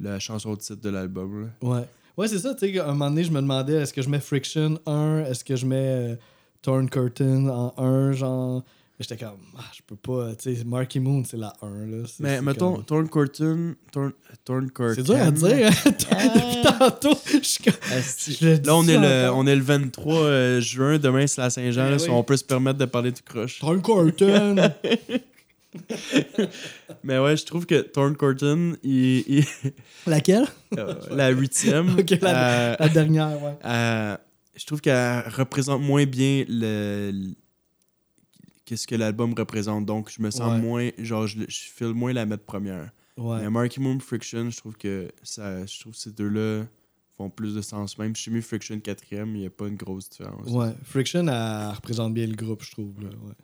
la chanson titre de l'album. Ouais. Ouais, c'est ça, tu sais, à un moment donné, je me demandais est-ce que je mets Friction 1, est-ce que je mets euh, Torn Curtain en 1, genre? Mais J'étais comme, ah, je peux pas, tu sais, Marky Moon, c'est la 1, là. Mais mettons comme- Torn Curtain, Torn, Torn Curtain. C'est dur à dire, hein? Depuis tantôt, je Là, on est, le, on est le 23 euh, juin. Demain, c'est la Saint-Jean. Eh là, oui. si On peut se permettre de parler tout croche. Torn Curtain! Mais ouais, je trouve que Torn Curtain, il, il- Laquelle? Euh, la huitième, la- euh, La dernière, ouais. euh, je trouve qu'elle représente moins bien le, le- qu'est-ce que l'album représente. Donc, je me sens Ouais. moins, genre, je, je file moins la mettre première. Ouais. Mais Marky Moon Friction, je trouve que ça, je trouve que ces deux-là font plus de sens. Même si j'ai mis Friction quatrième, il n'y a pas une grosse différence. Ouais, Friction, elle représente bien le groupe, je trouve. Là, ouais.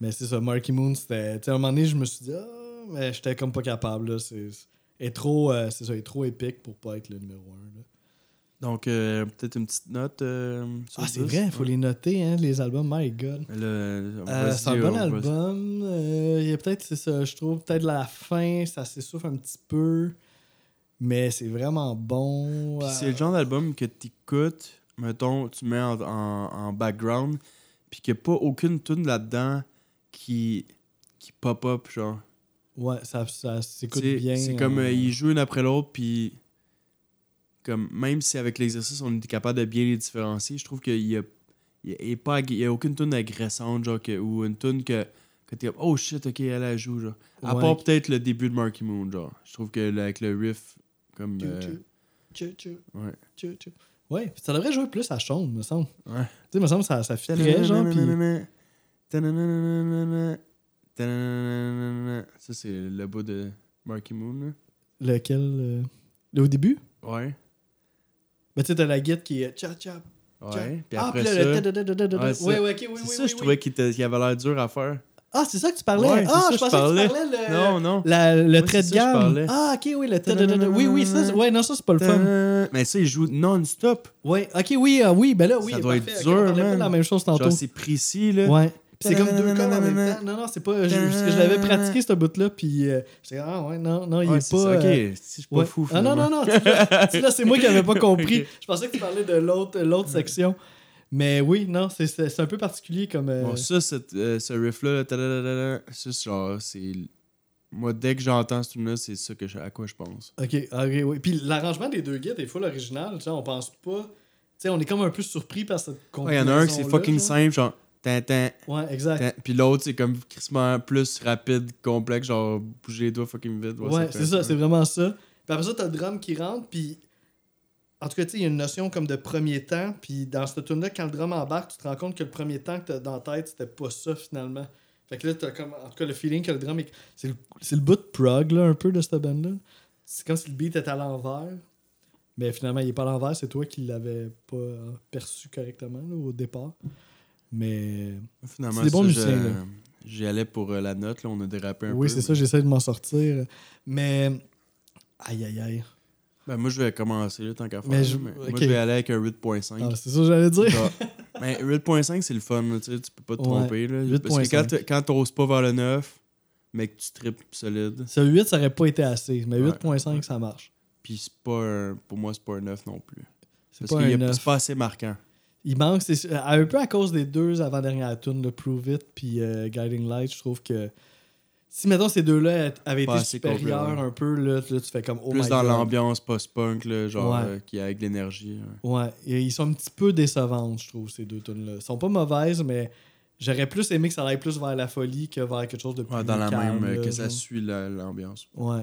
Mais c'est ça, Marky Moon, c'était. Tu sais, à un moment donné, je me suis dit, ah, mais j'étais comme pas capable. Là. C'est, est trop, euh, c'est ça, est trop épique pour pas être le numéro 1. Donc, euh, peut-être une petite note. euh, sur Ah, c'est 10, vrai, il faut ouais. les noter, hein, les albums, my god. Le- Euh, c'est un bon album. Il y a peut-être, c'est ça, je trouve, peut-être la fin, ça s'essouffle un petit peu. Mais c'est vraiment bon. C'est le genre d'album que tu écoutes, mettons, tu mets en, en, en background, puis qu'il n'y a pas aucune tune là-dedans qui, qui pop-up, genre. Ouais, ça, ça s'écoute bien. C'est comme euh, euh, ils jouent une après l'autre, puis comme même si avec l'exercice on était capable de bien les différencier, je trouve qu'il y a, il y a, il y a pas, ag- il y a aucune tune agressante, genre, que, ou une tune que, que t'es comme, oh shit, ok, elle, elle joue, genre. À Ouais. part peut-être le début de Marky Moon, genre. Je trouve que le- avec le riff, comme. Tchou, euh, tchou, tchou, tchou, ouais. tchou, tchou. Ouais, ça devrait jouer plus à Chaume, me semble. Ouais. Tu sais, me semble que ça, ça fitterait, genre, puis... Ça, c'est le bout de Marky Moon. Lequel... euh, le au début? Ouais. Ben, tu sais, t'as la guide qui est... Tcha, tcha, tcha. Ouais. Puis ah, après puis ça. là, le... ta-da-da-da-da-da. Ouais, Ouais, ça- ouais, c'est ça, je trouvais qu'il avait l'air dur à faire. Ah, c'est ça que tu parlais? Ah, ça, je je pensais que tu parlais le... Non, non. Le trait de ça gamme. Ah, ok, oui, le ta-da-da-da. Oui, oui, ça, ouais, non, ça, c'est pas le fun. Mais ça, il joue non-stop. Ouais, ok, oui, ah, oui, ben là, oui, Ça doit être dur, de la même chose tantôt. C'est précis, là. Ouais. C'est comme deux cordes en même temps. Non, non, c'est pas. Je, je l'avais pratiqué, ce bout-là, puis euh, j'étais ah ouais, non, non, il Ouais, est pas. ça. Ok, euh, si je suis pas ouais. fou. Ah non, non, non. Là, c'est moi qui avais pas compris. Je pensais que tu parlais de l'autre section. Mais oui, non, c'est- un peu particulier comme. euh, Bon, ça, euh, ce riff-là, ça, genre, c'est. Moi, dès que j'entends ce tune-là, c'est ça que je- à quoi je pense. Ok, ok, oui. Puis l'arrangement des deux guides est full original. Tu sais, on pense pas. Tu sais, on est comme un peu surpris par cette Ouais, Il y en a un qui c'est fucking genre. simple, genre. Tin, tin, Ouais, exact. Puis l'autre, c'est comme crissement plus rapide, complexe, genre bouger les doigts fucking vite. Ouais, fait c'est ça, c'est vraiment ça. Puis après ça, t'as le drum qui rentre, puis en tout cas, tu sais, il y a une notion comme de premier temps, puis dans cette tune là quand le drum embarque, tu te rends compte que le premier temps que t'as dans la tête, c'était pas ça finalement. Fait que là, t'as comme, en tout cas, le feeling que le drum est. C'est le, le bout de prog, là, un peu de cette band-là. C'est comme si le beat était à l'envers. Mais finalement, il est pas à l'envers, c'est toi qui l'avais pas perçu correctement là, au départ. Mais. Finalement, C'est des bons musiciens. J'y allais pour euh, la note, là, on a dérapé un peu. oui, c'est mais- ça, j'essaie de m'en sortir. Mais. Aïe, aïe, aïe. Ben, moi, je vais commencer, là, tant qu'à faire. Mais je- mais Moi, je vais aller avec un 8.5. Ah, c'est ça que j'allais dire. Mais 8.5, c'est le fun, là, tu sais, tu peux pas te Ouais, tromper. Là, parce que 8.5. quand, t'oses pas vers le 9, mais que tu tripes solide, Ce 8, ça aurait pas été assez. Mais Ouais. 8.5, ça marche. puis c'est pas un, pour moi, c'est pas un 9 non plus. C'est Parce pas qu'il un y a- 9. c'est pas assez marquant. Il manque, c'est euh, un peu à cause des deux avant-dernières tunes, le Prove It puis euh, Guiding Light, je trouve que si mettons ces deux-là avaient Pas été supérieurs un peu, là, là, tu fais comme oh Plus my dans l'ambiance post-punk, genre, Ouais. euh, qui est avec de l'énergie. ouais. Ouais, et ils sont un petit peu décevantes, je trouve, ces deux tunes-là. Ils sont pas mauvaises, mais j'aurais plus aimé que ça aille plus vers la folie que vers quelque chose de plus Ouais, dans la calme, même, là, que ça suit la- l'ambiance. Ouais.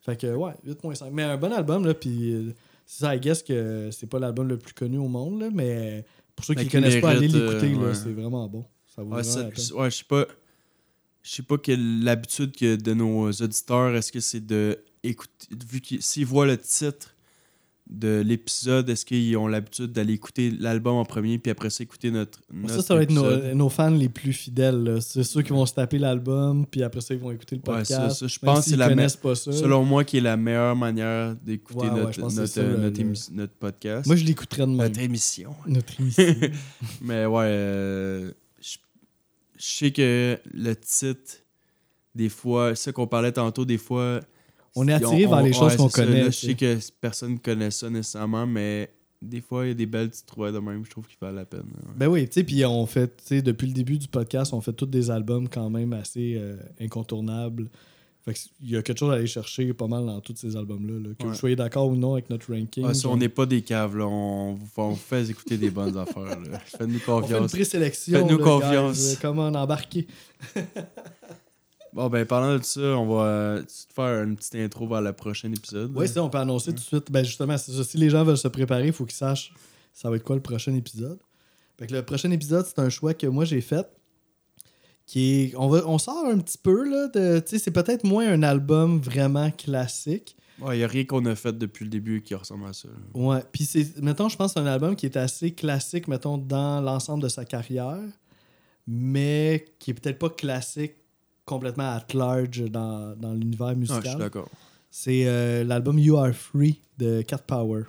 Fait que, ouais, 8.5. Mais un bon album, là, puis c'est ça, I guess que c'est pas l'album le plus connu au monde, là, mais pour ceux qui ne connaissent pas, allez l'écouter, euh, ouais. c'est vraiment bon. Ça vaut Ouais, je sais pas. Je sais pas quelle l'habitude que de nos auditeurs, est-ce que c'est de écouter, vu qu'ils s'ils voient le titre de l'épisode, est-ce qu'ils ont l'habitude d'aller écouter l'album en premier, puis après ça écouter notre, notre ça, ça va être nos, fans les plus fidèles. C'est ceux qui vont se taper l'album, puis après ça, ils vont écouter le Ouais, podcast. ça, ça, je pense que c'est la me- connaissent pas ça. Selon moi, qui est la meilleure manière d'écouter Ouais, ouais, notre, notre, notre, le- émi- notre podcast. Moi, je l'écouterais de même. notre émission. Notre émission. Mais ouais, euh, je je sais que le titre, des fois, ce qu'on parlait tantôt, des fois. On est attiré vers les choses qu'on connaît, Là, je sais. que personne ne connaît ça nécessairement, mais des fois, il y a des belles petites trouvailles de même, je trouve qu'ils valent la peine. ouais. Ben oui, tu sais, puis on fait, tu sais, depuis le début du podcast, on fait tous des albums quand même assez euh, incontournables. Fait qu'il y a quelque chose à aller chercher pas mal dans tous ces albums-là. là. Que Ouais. vous soyez d'accord ou non avec notre ranking. Ouais, si on n'est pas des caves, là, on, vous- on vous fait écouter des bonnes affaires. Faites-nous on fait une confiance. présélection. Faites-nous confiance. guys. Euh, Comment en embarquer. Bon, ben, parlant de ça, on va euh, te faire une petite intro vers le prochain épisode. Oui, ça, on peut annoncer tout de suite. Ben justement, c'est ça. Si les gens veulent se préparer, il faut qu'ils sachent ça va être quoi le prochain épisode. Fait que le prochain épisode, c'est un choix que moi j'ai fait. Qui est. On, va, on sort un petit peu là de. Tu sais, c'est peut-être moins un album vraiment classique. Ouais, il n'y a rien qu'on a fait depuis le début qui ressemble à ça. Ouais. Puis c'est. Mettons, je pense que c'est un album qui est assez classique, mettons, dans l'ensemble de sa carrière. Mais qui est peut-être pas classique complètement at large dans, dans l'univers Ah, je suis musical. d'accord. C'est euh, l'album You Are Free de Cat Power.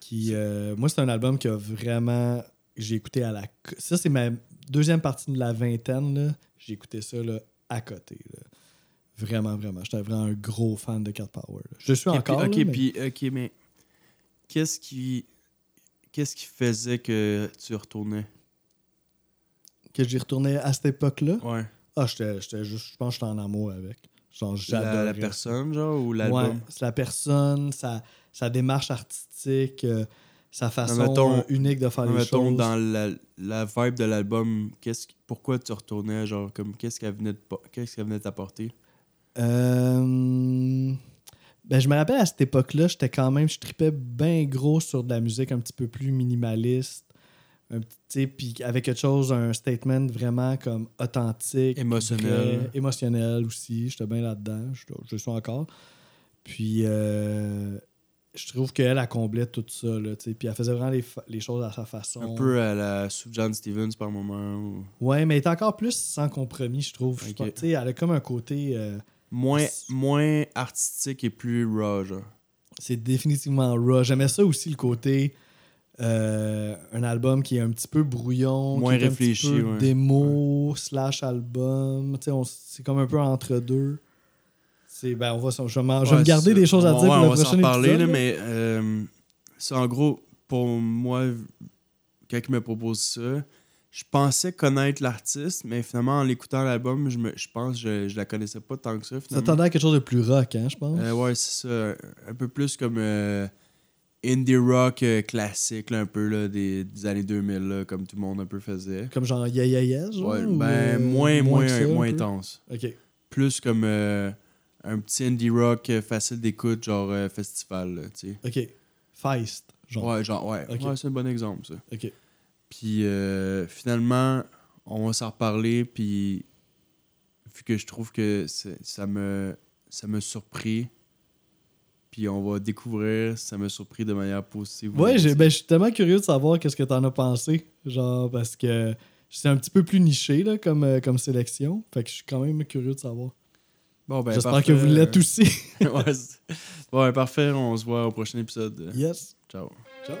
Qui, euh, moi, c'est un album que vraiment j'ai écouté à la. Ça, c'est ma deuxième partie de la vingtaine. J'ai écouté ça là, à côté. là. Vraiment, vraiment. J'étais vraiment un gros fan de Cat Power. là. Je suis encore. ok, mais- puis, ok, mais qu'est-ce qui, qu'est-ce qui faisait que tu retournais? Que j'y retournais à cette époque-là? Ouais. Ah, j'étais j'étais juste. Je pense que j'étais en amour avec. Genre, La, la personne, genre, ou Ouais, l'album c'est la personne, sa, sa démarche artistique, euh, sa façon mettons- euh, unique de faire les Mettons, choses. dans la, la vibe de l'album, qu'est-ce, pourquoi tu retournais, genre, comme, qu'est-ce qu'elle venait de, po- qu'est-ce qu'elle venait t'apporter? Euh, Ben, je me rappelle à cette époque-là, j'étais quand même, je tripais bien gros sur de la musique un petit peu plus minimaliste. Puis avec quelque chose, un statement vraiment comme authentique. Émotionnel. vrai, émotionnel aussi. J'étais bien là-dedans. Je, suis encore. Puis euh, je trouve qu'elle a comblé tout ça. Là, puis elle faisait vraiment les, choses à sa façon. Un peu à la sous John Stevens par moment. ou- Ouais, mais elle est encore plus sans compromis, je trouve. Je Ok. pense- tu sais, elle a comme un côté. euh, Moins, moins artistique et plus raw, genre. c'est définitivement raw. J'aimais ça aussi, le côté. Euh, un album qui est un petit peu brouillon, Moins qui est un petit réfléchi, peu ouais. démo slash album. On- c'est comme un peu entre deux. C'est ben on va, je vais, je me garder ça. des choses à dire pour on le va prochain s'en parler, épisode, là, là. mais euh, c'est en gros, pour moi, quand il me propose ça, je pensais connaître l'artiste, mais finalement, en l'écoutant l'album, je, me, je pense que je, je la connaissais pas tant que ça. Ça Finalement. tendait à quelque chose de plus rock, hein, je pense. Euh, ouais, c'est ça. Un peu plus comme euh, indie rock euh, classique, là, un peu là, des, des années 2000, là, comme tout le monde un peu faisait. Comme genre Yeah Yeah Yes, genre, Ouais, ou, ben, euh, moins, moins, ça, moins intense. Ok. Plus comme euh, un petit indie rock facile d'écoute, genre euh, festival, tu sais. Ok. Feist, genre. Ouais, genre, ouais. C'est un bon exemple, ça. Ok. Puis euh, finalement, on va s'en reparler, puis vu que je trouve que ça me, ça me surpris, puis on va découvrir si ça m'a surpris de manière positive. ou Ouais, j'ai- ben, je suis tellement curieux de savoir qu'est-ce que t'en as pensé. Genre, parce que c'est un petit peu plus niché là, comme, euh, comme sélection. Fait que je suis quand même curieux de savoir. Bon, ben, J'espère que vous l'êtes aussi. ouais, bon, ben, parfait. On se voit au prochain épisode. yes. Ciao. Ciao.